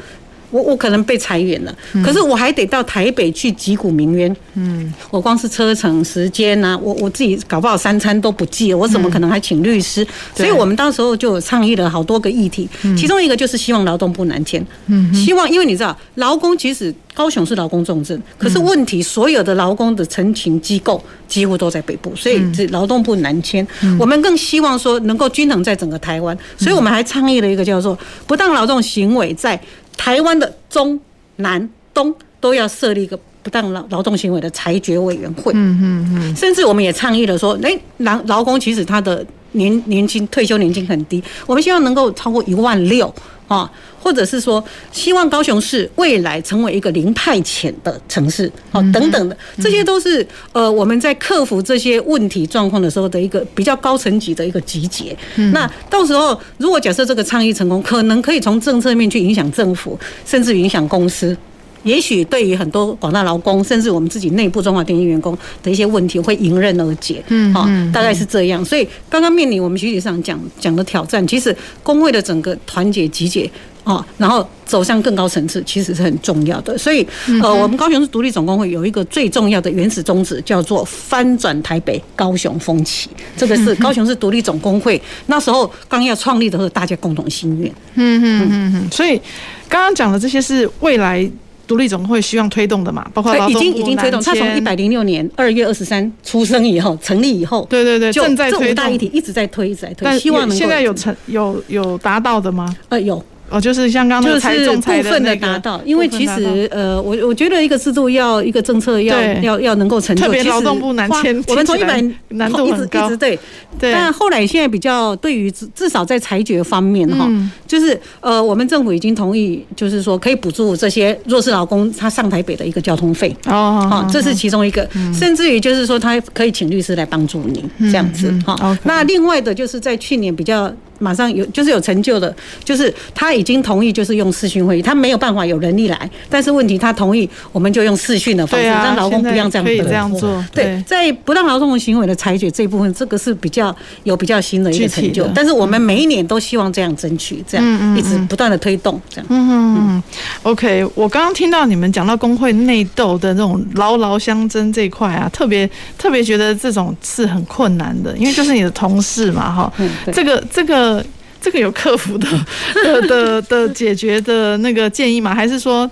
我我可能被裁员了，可是我还得到台北去击鼓鸣冤。嗯，我光是车程时间呐，我我自己搞不好三餐都不继，我怎么可能还请律师？所以我们当时候就有倡议了好多个议题，其中一个就是希望劳动部南迁。嗯，希望因为你知道，劳工其实高雄是劳工重镇，可是问题所有的劳工的陈情机构几乎都在北部，所以这劳动部南迁。我们更希望说能够均衡在整个台湾，所以我们还倡议了一个叫做不当劳动行为在。台湾的中南东都要设立一个不当劳劳动行为的裁决委员会。嗯嗯嗯。甚至我们也倡议了说，诶，劳劳工其实他的年年金退休年金很低，我们希望能够超过一万六啊。或者是说，希望高雄市未来成为一个零派遣的城市，好，等等的，这些都是呃我们在克服这些问题状况的时候的一个比较高层级的一个集结。那到时候如果假设这个倡议成功，可能可以从政策面去影响政府，甚至影响公司。也许对于很多广大劳工，甚至我们自己内部中华电信员工的一些问题，会迎刃而解。嗯，好，大概是这样。所以刚刚面临我们学习上讲讲的挑战，其实工会的整个团结集结啊，然后走向更高层次，其实是很重要的。所以呃，我们高雄市独立总工会有一个最重要的原始宗旨，叫做翻转台北高雄风气。这个是高雄市独立总工会那时候刚要创立的时候，大家共同心愿。嗯嗯嗯嗯。所以刚刚讲的这些是未来。独立总会希望推动的嘛，包括已经已经推动。他从一百零六年二月二十三出生以后，成立以后，对对对，正在推动。这五大议题一直在推，一直在推。希望能现在有成有有达到的吗？呃，有。哦，就是像刚刚就是部分的达到，因为其实呃，我我觉得一个制度要一个政策要要要能够成就，特别劳动部难签，我们从一百难度一直一直对对，但后来现在比较对于至至少在裁决方面哈，就是呃，我们政府已经同意，就是说可以补助这些弱势劳工他上台北的一个交通费哦，好，这是其中一个，甚至于就是说他可以请律师来帮助你这样子哈。那另外的就是在去年比较。马上有就是有成就的，就是他已经同意，就是用视讯会议，他没有办法有人力来，但是问题他同意，我们就用视讯的方式，让劳工不要这样可以这样做。对，在不当劳动行为的裁决这一部分，这个是比较有比较新的一个成就。但是我们每一年都希望这样争取，这样一直不断的推动，这样。嗯嗯 OK，我刚刚听到你们讲到工会内斗的那种牢牢相争这一块啊，特别特别觉得这种是很困难的，因为就是你的同事嘛，哈。这个这个。这个有克服的 [laughs] 的的的解决的那个建议吗？还是说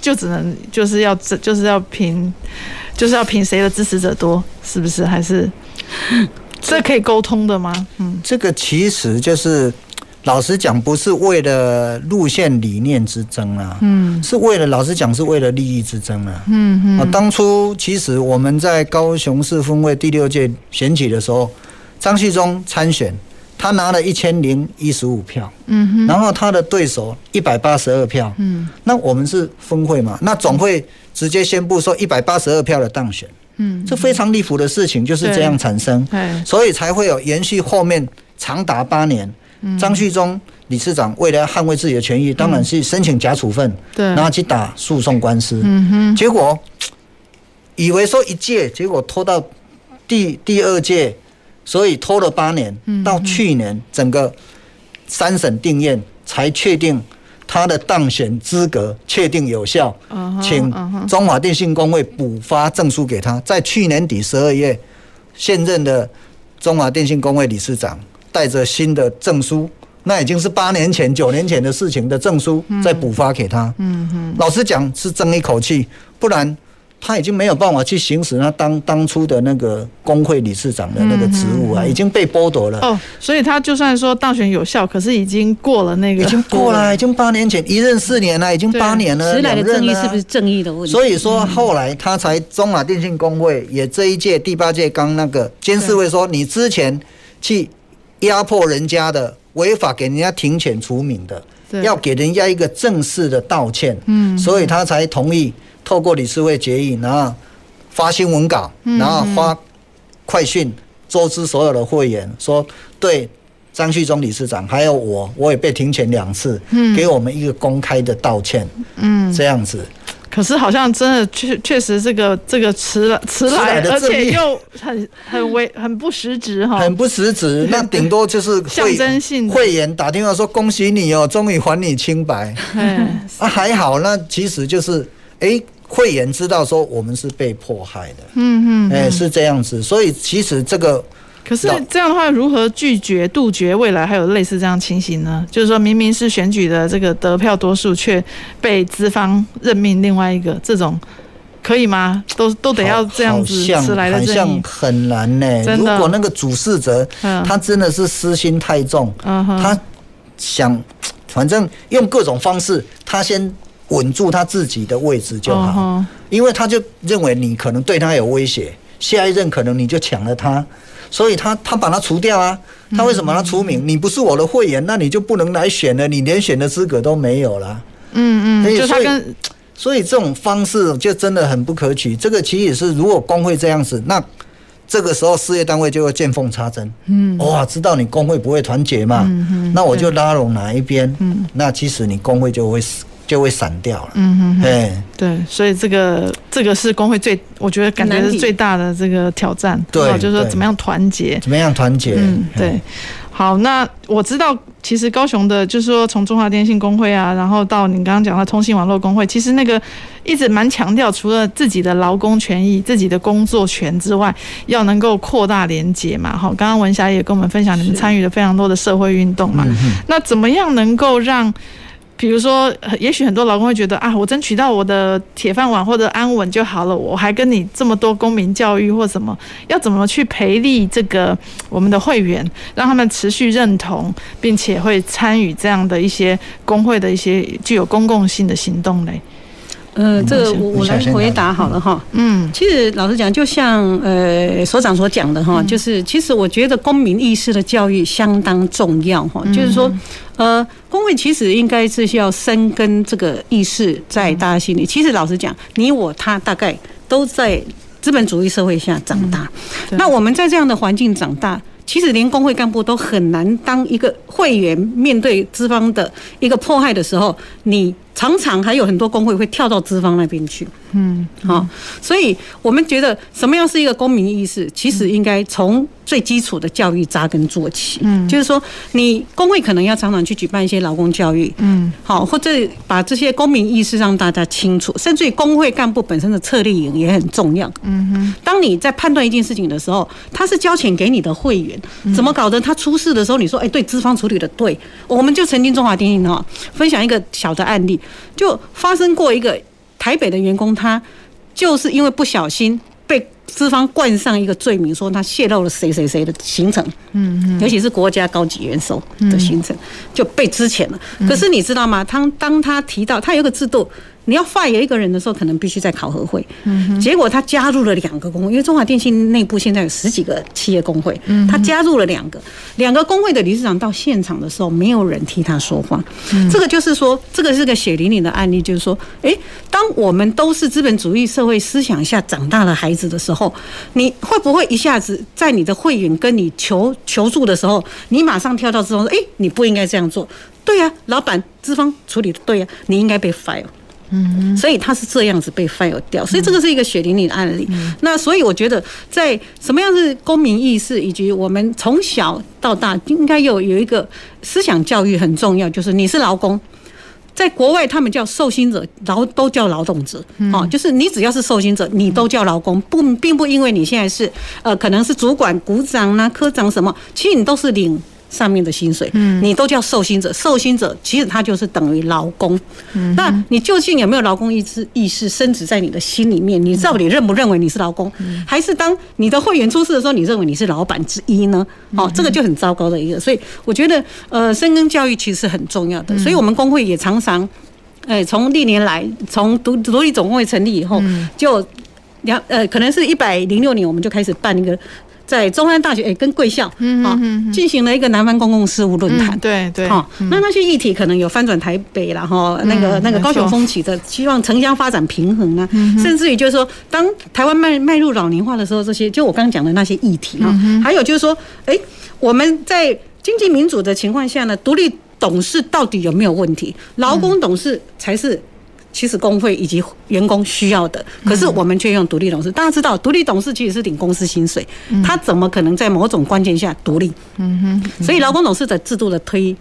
就只能就是要就是要凭就是要凭谁的支持者多？是不是？还是 [laughs] 这可以沟通的吗？嗯，这个其实就是老实讲，不是为了路线理念之争啊，嗯，是为了老实讲是为了利益之争啊，嗯嗯。啊，当初其实我们在高雄市分会第六届选举的时候，张旭忠参选。他拿了一千零一十五票，嗯哼，然后他的对手一百八十二票，嗯，那我们是峰会嘛，那总会直接宣布说一百八十二票的当选，嗯，这非常离谱的事情就是这样产生，所以才会有延续后面长达八年，张旭忠理事长为了捍卫自己的权益，当然是申请假处分，对，然后去打诉讼官司，嗯哼，结果以为说一届，结果拖到第第二届。所以拖了八年，到去年整个三审定验才确定他的当选资格确定有效，请中华电信工会补发证书给他。在去年底十二月，现任的中华电信工会理事长带着新的证书，那已经是八年前、九年前的事情的证书，再补发给他。老实讲是争一口气，不然。他已经没有办法去行使他当当初的那个工会理事长的那个职务啊，已经被剥夺了。哦，所以他就算说当选有效，可是已经过了那个，已经过了，已经八年前一任四年了，已经八年了。迟来的正义是不是正义的问题？所以说后来他才中华电信工会也这一届第八届刚那个监事会说，你之前去压迫人家的，违法给人家停权除名的，要给人家一个正式的道歉。嗯，所以他才同意。透过理事会决议，然后发新闻稿，然后发快讯，周知所有的会员说，对张旭忠理事长还有我，我也被停前两次，给我们一个公开的道歉，嗯，这样子。可是好像真的确确实这个这个迟来迟来，而且又很很为很不实质哈，很不实质。[laughs] 那顶多就是象征性会员打电话说恭喜你哦，终于还你清白。嗯，[laughs] 啊还好，那其实就是哎，会员知道说我们是被迫害的。嗯嗯，哎是这样子，所以其实这个。可是这样的话，如何拒绝杜绝未来还有类似这样情形呢？就是说明明是选举的这个得票多数，却被资方任命另外一个，这种可以吗？都都得要这样子迟来的正义，好像很难呢、欸。如果那个主事者他真的是私心太重，他想反正用各种方式，他先稳住他自己的位置就好，因为他就认为你可能对他有威胁，下一任可能你就抢了他。所以他他把他除掉啊，他为什么把他除名？你不是我的会员，那你就不能来选了，你连选的资格都没有了。嗯嗯，就他跟所以这种方式就真的很不可取。这个其实是如果工会这样子，那这个时候事业单位就会见缝插针。嗯，哇，知道你工会不会团结嘛？嗯，那我就拉拢哪一边？嗯，那其实你工会就会死。就会散掉了。嗯哼，对对，所以这个这个是工会最，我觉得感觉是最大的这个挑战。对，就是说怎么样团结？怎么样团结？嗯，对。好，那我知道，其实高雄的，就是说从中华电信工会啊，然后到你刚刚讲的通信网络工会，其实那个一直蛮强调，除了自己的劳工权益、自己的工作权之外，要能够扩大连结嘛。好，刚刚文霞也跟我们分享，你们参与了非常多的社会运动嘛。那怎么样能够让？比如说，也许很多老公会觉得啊，我争取到我的铁饭碗或者安稳就好了，我还跟你这么多公民教育或什么，要怎么去培力这个我们的会员，让他们持续认同，并且会参与这样的一些工会的一些具有公共性的行动嘞？呃，这个我我来回答好了哈。嗯，其实老实讲，就像呃所长所讲的哈，就是其实我觉得公民意识的教育相当重要哈。就是说，呃，工会其实应该是需要深根这个意识在大家心里。其实老实讲，你我他大概都在资本主义社会下长大，那我们在这样的环境长大。其实连工会干部都很难当一个会员，面对资方的一个迫害的时候，你常常还有很多工会会跳到资方那边去。嗯，好，所以我们觉得什么样是一个公民意识？其实应该从最基础的教育扎根做起。嗯，就是说，你工会可能要常常去举办一些劳工教育。嗯，好，或者把这些公民意识让大家清楚，甚至于工会干部本身的策略营也很重要。嗯哼，当你在判断一件事情的时候，他是交钱给你的会员，怎么搞得他出事的时候，你说，哎，对，资方处理的对，我们就曾经中华电信哈分享一个小的案例，就发生过一个。台北的员工，他就是因为不小心被资方冠上一个罪名，说他泄露了谁谁谁的行程，嗯嗯，尤其是国家高级元首的行程，就被支遣了。可是你知道吗？当当他提到他有个制度。你要 fire 一个人的时候，可能必须在考核会。结果他加入了两个工会，因为中华电信内部现在有十几个企业工会，他加入了两个，两个工会的理事长到现场的时候，没有人替他说话。这个就是说，这个是个血淋淋的案例，就是说，诶，当我们都是资本主义社会思想下长大的孩子的时候，你会不会一下子在你的会员跟你求求助的时候，你马上跳到资方说，诶，你不应该这样做。对呀，老板，资方处理的对呀，你应该被 fire。嗯，所以他是这样子被 fire 掉，所以这个是一个血淋淋的案例。那所以我觉得，在什么样是公民意识，以及我们从小到大应该有有一个思想教育很重要，就是你是劳工，在国外他们叫受薪者，劳都叫劳动者，哦，就是你只要是受薪者，你都叫劳工，不并不因为你现在是呃可能是主管、股长啊、科长什么，其实你都是领。上面的薪水，你都叫受薪者，受薪者其实他就是等于劳工。那你究竟有没有劳工意识意识深植在你的心里面？你到底认不认为你是劳工，还是当你的会员出事的时候，你认为你是老板之一呢？哦，这个就很糟糕的一个。所以我觉得，呃，深耕教育其实是很重要的。所以我们工会也常常，哎，从历年来，从独独立总工会成立以后，就两呃，可能是一百零六年，我们就开始办一个。在中山大学，哎，跟贵校啊进行了一个南方公共事务论坛。对对，好，那那些议题可能有翻转台北啦，哈，那个那个高雄风起的，希望城乡发展平衡啊，甚至于就是说，当台湾迈迈入老龄化的时候，这些就我刚刚讲的那些议题啊，还有就是说，哎，我们在经济民主的情况下呢，独立董事到底有没有问题？劳工董事才是。其实工会以及员工需要的，可是我们却用独立董事。大家知道，独立董事其实是领公司薪水，他怎么可能在某种关键下独立？嗯哼。所以劳工董事的制度的推，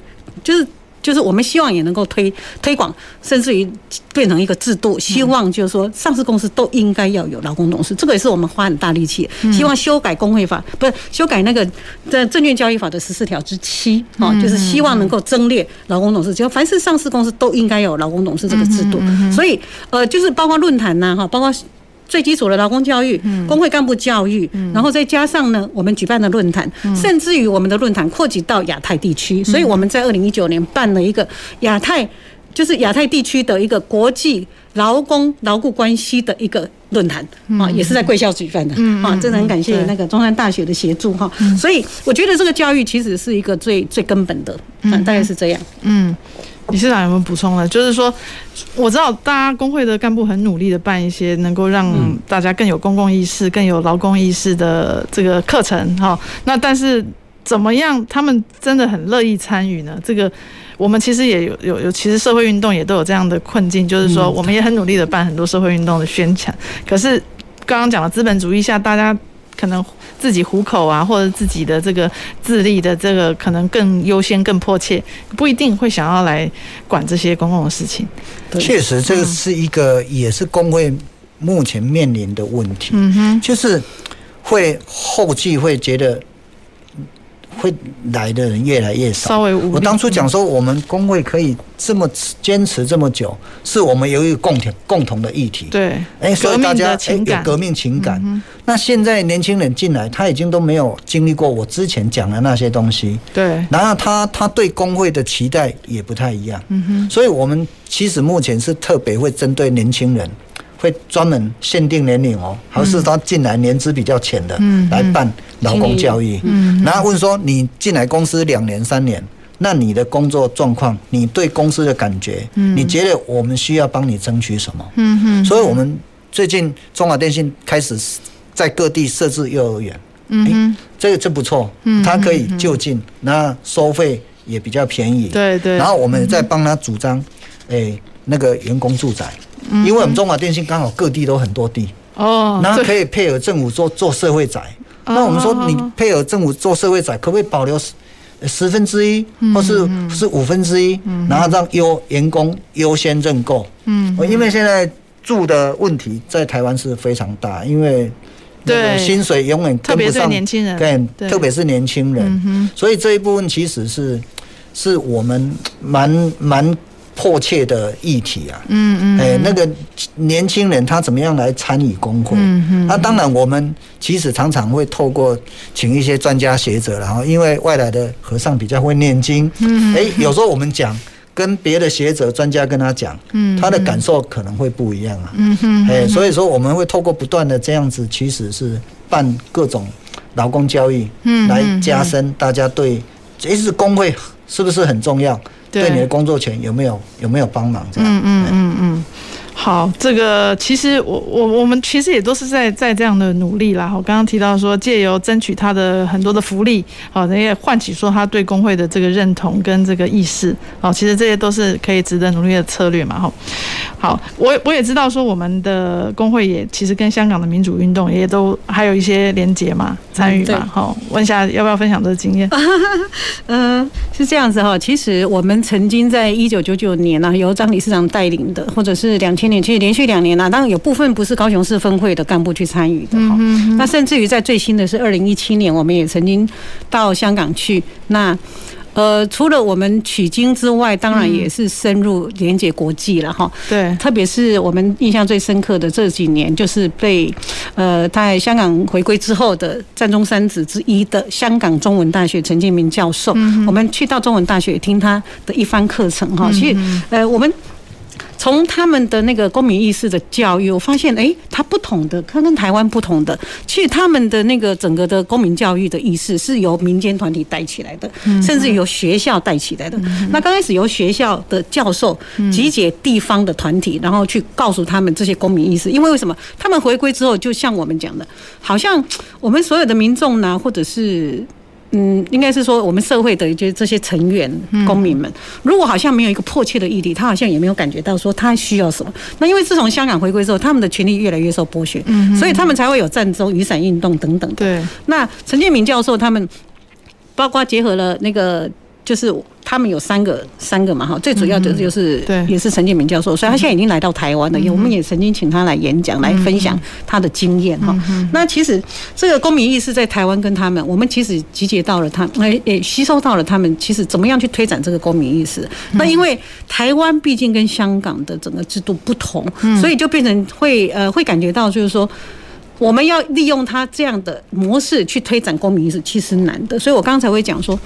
就是。就是我们希望也能够推推广，甚至于变成一个制度。希望就是说，上市公司都应该要有劳工董事，这个也是我们花很大力气。希望修改工会法，不是修改那个在证券交易法的十四条之七啊，就是希望能够增列劳工董事。只要凡是上市公司都应该有劳工董事这个制度。所以呃，就是包括论坛呐哈，包括。最基础的劳工教育、工会干部教育，然后再加上呢，我们举办的论坛，甚至于我们的论坛扩及到亚太地区，所以我们在二零一九年办了一个亚太，就是亚太地区的一个国际劳工劳雇关系的一个论坛啊，也是在贵校举办的啊，真的很感谢那个中山大学的协助哈，所以我觉得这个教育其实是一个最最根本的，大概是这样，嗯。理事长有没有补充呢？就是说，我知道大家工会的干部很努力的办一些能够让大家更有公共意识、更有劳工意识的这个课程哈。那但是怎么样，他们真的很乐意参与呢？这个我们其实也有有有，其实社会运动也都有这样的困境，就是说我们也很努力的办很多社会运动的宣传，可是刚刚讲了资本主义下，大家可能。自己糊口啊，或者自己的这个自立的这个可能更优先、更迫切，不一定会想要来管这些公共的事情。确实，这个是一个也是工会目前面临的问题。嗯哼，就是会后继会觉得。会来的人越来越少。稍微我当初讲说，我们工会可以这么坚持这么久，是我们有一个共同共同的议题。对，哎，所以大家哎有革命情感。那现在年轻人进来，他已经都没有经历过我之前讲的那些东西。对，然后他他对工会的期待也不太一样。嗯哼，所以我们其实目前是特别会针对年轻人。会专门限定年龄哦，还是他进来年资比较浅的来办劳工教育，然后问说，你进来公司两年三年，那你的工作状况，你对公司的感觉，你觉得我们需要帮你争取什么？嗯哼，所以我们最近中华电信开始在各地设置幼儿园，嗯，这个真不错，它可以就近，那收费也比较便宜，对对，然后我们再帮他主张，哎，那个员工住宅。因为我们中华电信刚好各地都很多地哦，然后可以配合政府做做社会宅。那我们说，你配合政府做社会宅，可不可以保留十十分之一，或是是五分之一，然后让优员工优先认购？嗯，因为现在住的问题在台湾是非常大，因为对。薪水永远跟不上年轻人，对，特别是年轻人，所以这一部分其实是是我们蛮蛮。迫切的议题啊，嗯嗯，哎，那个年轻人他怎么样来参与工会？嗯嗯，那当然我们其实常常会透过请一些专家学者，然后因为外来的和尚比较会念经，嗯，哎，有时候我们讲跟别的学者专家跟他讲，嗯，他的感受可能会不一样啊，嗯哼，哎，所以说我们会透过不断的这样子，其实是办各种劳工教育，嗯，来加深大家对，其实工会是不是很重要？对你的工作权有没有有没有帮忙？这样，嗯嗯嗯嗯。好，这个其实我我我们其实也都是在在这样的努力啦。我刚刚提到说，借由争取他的很多的福利，好，那也唤起说他对工会的这个认同跟这个意识，好，其实这些都是可以值得努力的策略嘛。哈，好，我我也知道说我们的工会也其实跟香港的民主运动也都还有一些连结嘛，参与嘛。好，问一下要不要分享这个经验？嗯，[laughs] 是这样子哈。其实我们曾经在一九九九年呢，由张理事长带领的，或者是两千。年其实连续两年了，当然有部分不是高雄市分会的干部去参与的哈。那甚至于在最新的是二零一七年，我们也曾经到香港去。那呃，除了我们取经之外，当然也是深入连接国际了哈。对，特别是我们印象最深刻的这几年，就是被呃在香港回归之后的战中三子之一的香港中文大学陈建明教授，我们去到中文大学听他的一番课程哈。其实呃我们。从他们的那个公民意识的教育，我发现，哎，他不同的，他跟台湾不同的。其实他们的那个整个的公民教育的意识是由民间团体带起来的，甚至由学校带起来的。那刚开始由学校的教授集结地方的团体，然后去告诉他们这些公民意识。因为为什么？他们回归之后，就像我们讲的，好像我们所有的民众呢，或者是。嗯，应该是说我们社会的就这些成员公民们，如果好像没有一个迫切的议题，他好像也没有感觉到说他需要什么。那因为自从香港回归之后，他们的权利越来越受剥削，所以他们才会有战争、雨伞运动等等。对，那陈建明教授他们包括结合了那个。就是他们有三个三个嘛哈，最主要的就是对，也是陈建明教授，所以他现在已经来到台湾了。也我们也曾经请他来演讲，来分享他的经验哈。那其实这个公民意识在台湾跟他们，我们其实集结到了他，哎哎，吸收到了他们，其实怎么样去推展这个公民意识？那因为台湾毕竟跟香港的整个制度不同，所以就变成会呃会感觉到就是说。我们要利用他这样的模式去推展公民意识，其实难的。所以我刚才会讲说，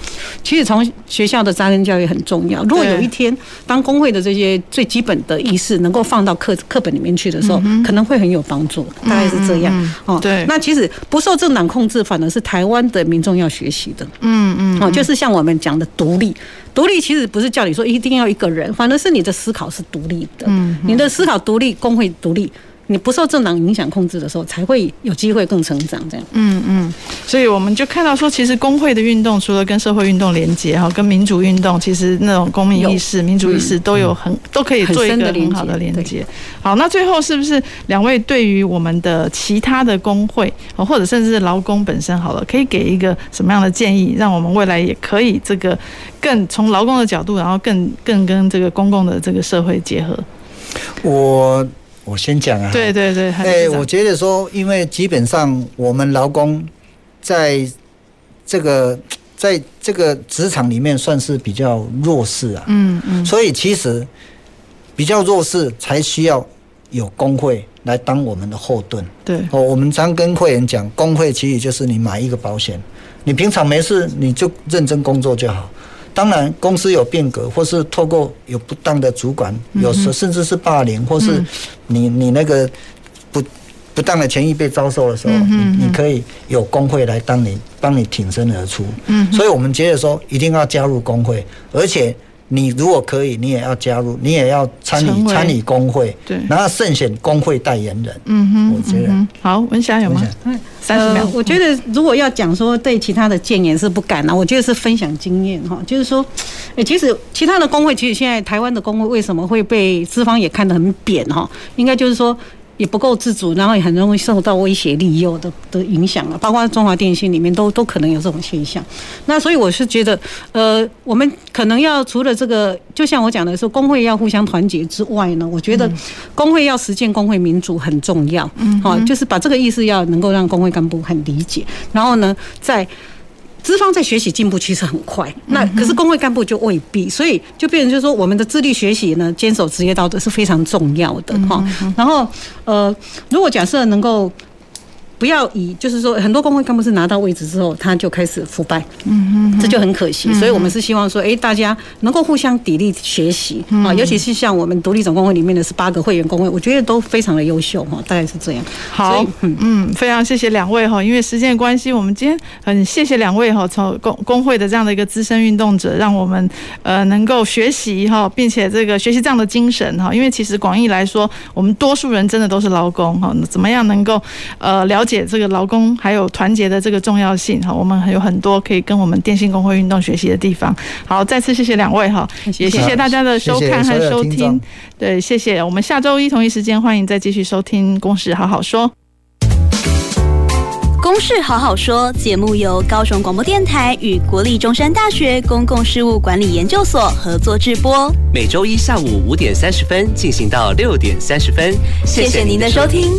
其实从学校的扎根教育很重要。如果有一天，当工会的这些最基本的意识能够放到课课本里面去的时候，可能会很有帮助。大概是这样。哦，对。那其实不受政党控制，反而是台湾的民众要学习的。嗯嗯。哦，就是像我们讲的独立，独立其实不是叫你说一定要一个人，反而是你的思考是独立的。嗯。你的思考独立，工会独立。你不受政党影响控制的时候，才会有机会更成长。这样，嗯嗯，所以我们就看到说，其实工会的运动除了跟社会运动连接哈，跟民主运动，其实那种公民意识、民主意识都有很都可以做一个很好的连接。好，那最后是不是两位对于我们的其他的工会，或者甚至是劳工本身，好了，可以给一个什么样的建议，让我们未来也可以这个更从劳工的角度，然后更更跟这个公共的这个社会结合？我。我先讲啊，对对对，哎、欸，我觉得说，因为基本上我们劳工在这个在这个职场里面算是比较弱势啊，嗯嗯，所以其实比较弱势才需要有工会来当我们的后盾。对，哦，我们常跟会员讲，工会其实就是你买一个保险，你平常没事你就认真工作就好。当然，公司有变革，或是透过有不当的主管，有时甚至是霸凌，或是你你那个不不当的权益被遭受的时候，你你可以有工会来当你帮你挺身而出。所以我们觉得说一定要加入工会，而且。你如果可以，你也要加入，你也要参与参与工会，对，然后胜选工会代言人。嗯哼，我觉得、嗯、好，文霞有吗？三十秒、呃。我觉得如果要讲说对其他的建言是不敢了，我觉得是分享经验哈，就是说，哎，其实其他的工会，其实现在台湾的工会为什么会被资方也看得很扁哈？应该就是说。也不够自主，然后也很容易受到威胁利诱的的影响了，包括中华电信里面都都可能有这种现象。那所以我是觉得，呃，我们可能要除了这个，就像我讲的说，工会要互相团结之外呢，我觉得工会要实践工会民主很重要。嗯，好，就是把这个意思要能够让工会干部很理解，然后呢，在。资方在学习进步其实很快，那可是工会干部就未必，所以就变成就是说，我们的自律学习呢，坚守职业道德是非常重要的哈。然后呃，如果假设能够。不要以就是说，很多工会干部是拿到位置之后，他就开始腐败，嗯哼，这就很可惜。所以我们是希望说，哎，大家能够互相砥砺学习啊，尤其是像我们独立总工会里面的十八个会员工会，我觉得都非常的优秀哈，大概是这样。好，嗯，非常谢谢两位哈，因为时间关系，我们今天很谢谢两位哈，从工工会的这样的一个资深运动者，让我们呃能够学习哈，并且这个学习这样的精神哈，因为其实广义来说，我们多数人真的都是劳工哈，怎么样能够呃了解。解这个劳工还有团结的这个重要性哈，我们还有很多可以跟我们电信工会运动学习的地方。好，再次谢谢两位哈，也谢谢大家的收看和收听。对，谢谢。我们下周一同一时间欢迎再继续收听《公事好好说》。《公事好好说》节目由高雄广播电台与国立中山大学公共事务管理研究所合作制播，每周一下午五点三十分进行到六点三十分。谢谢您的收听。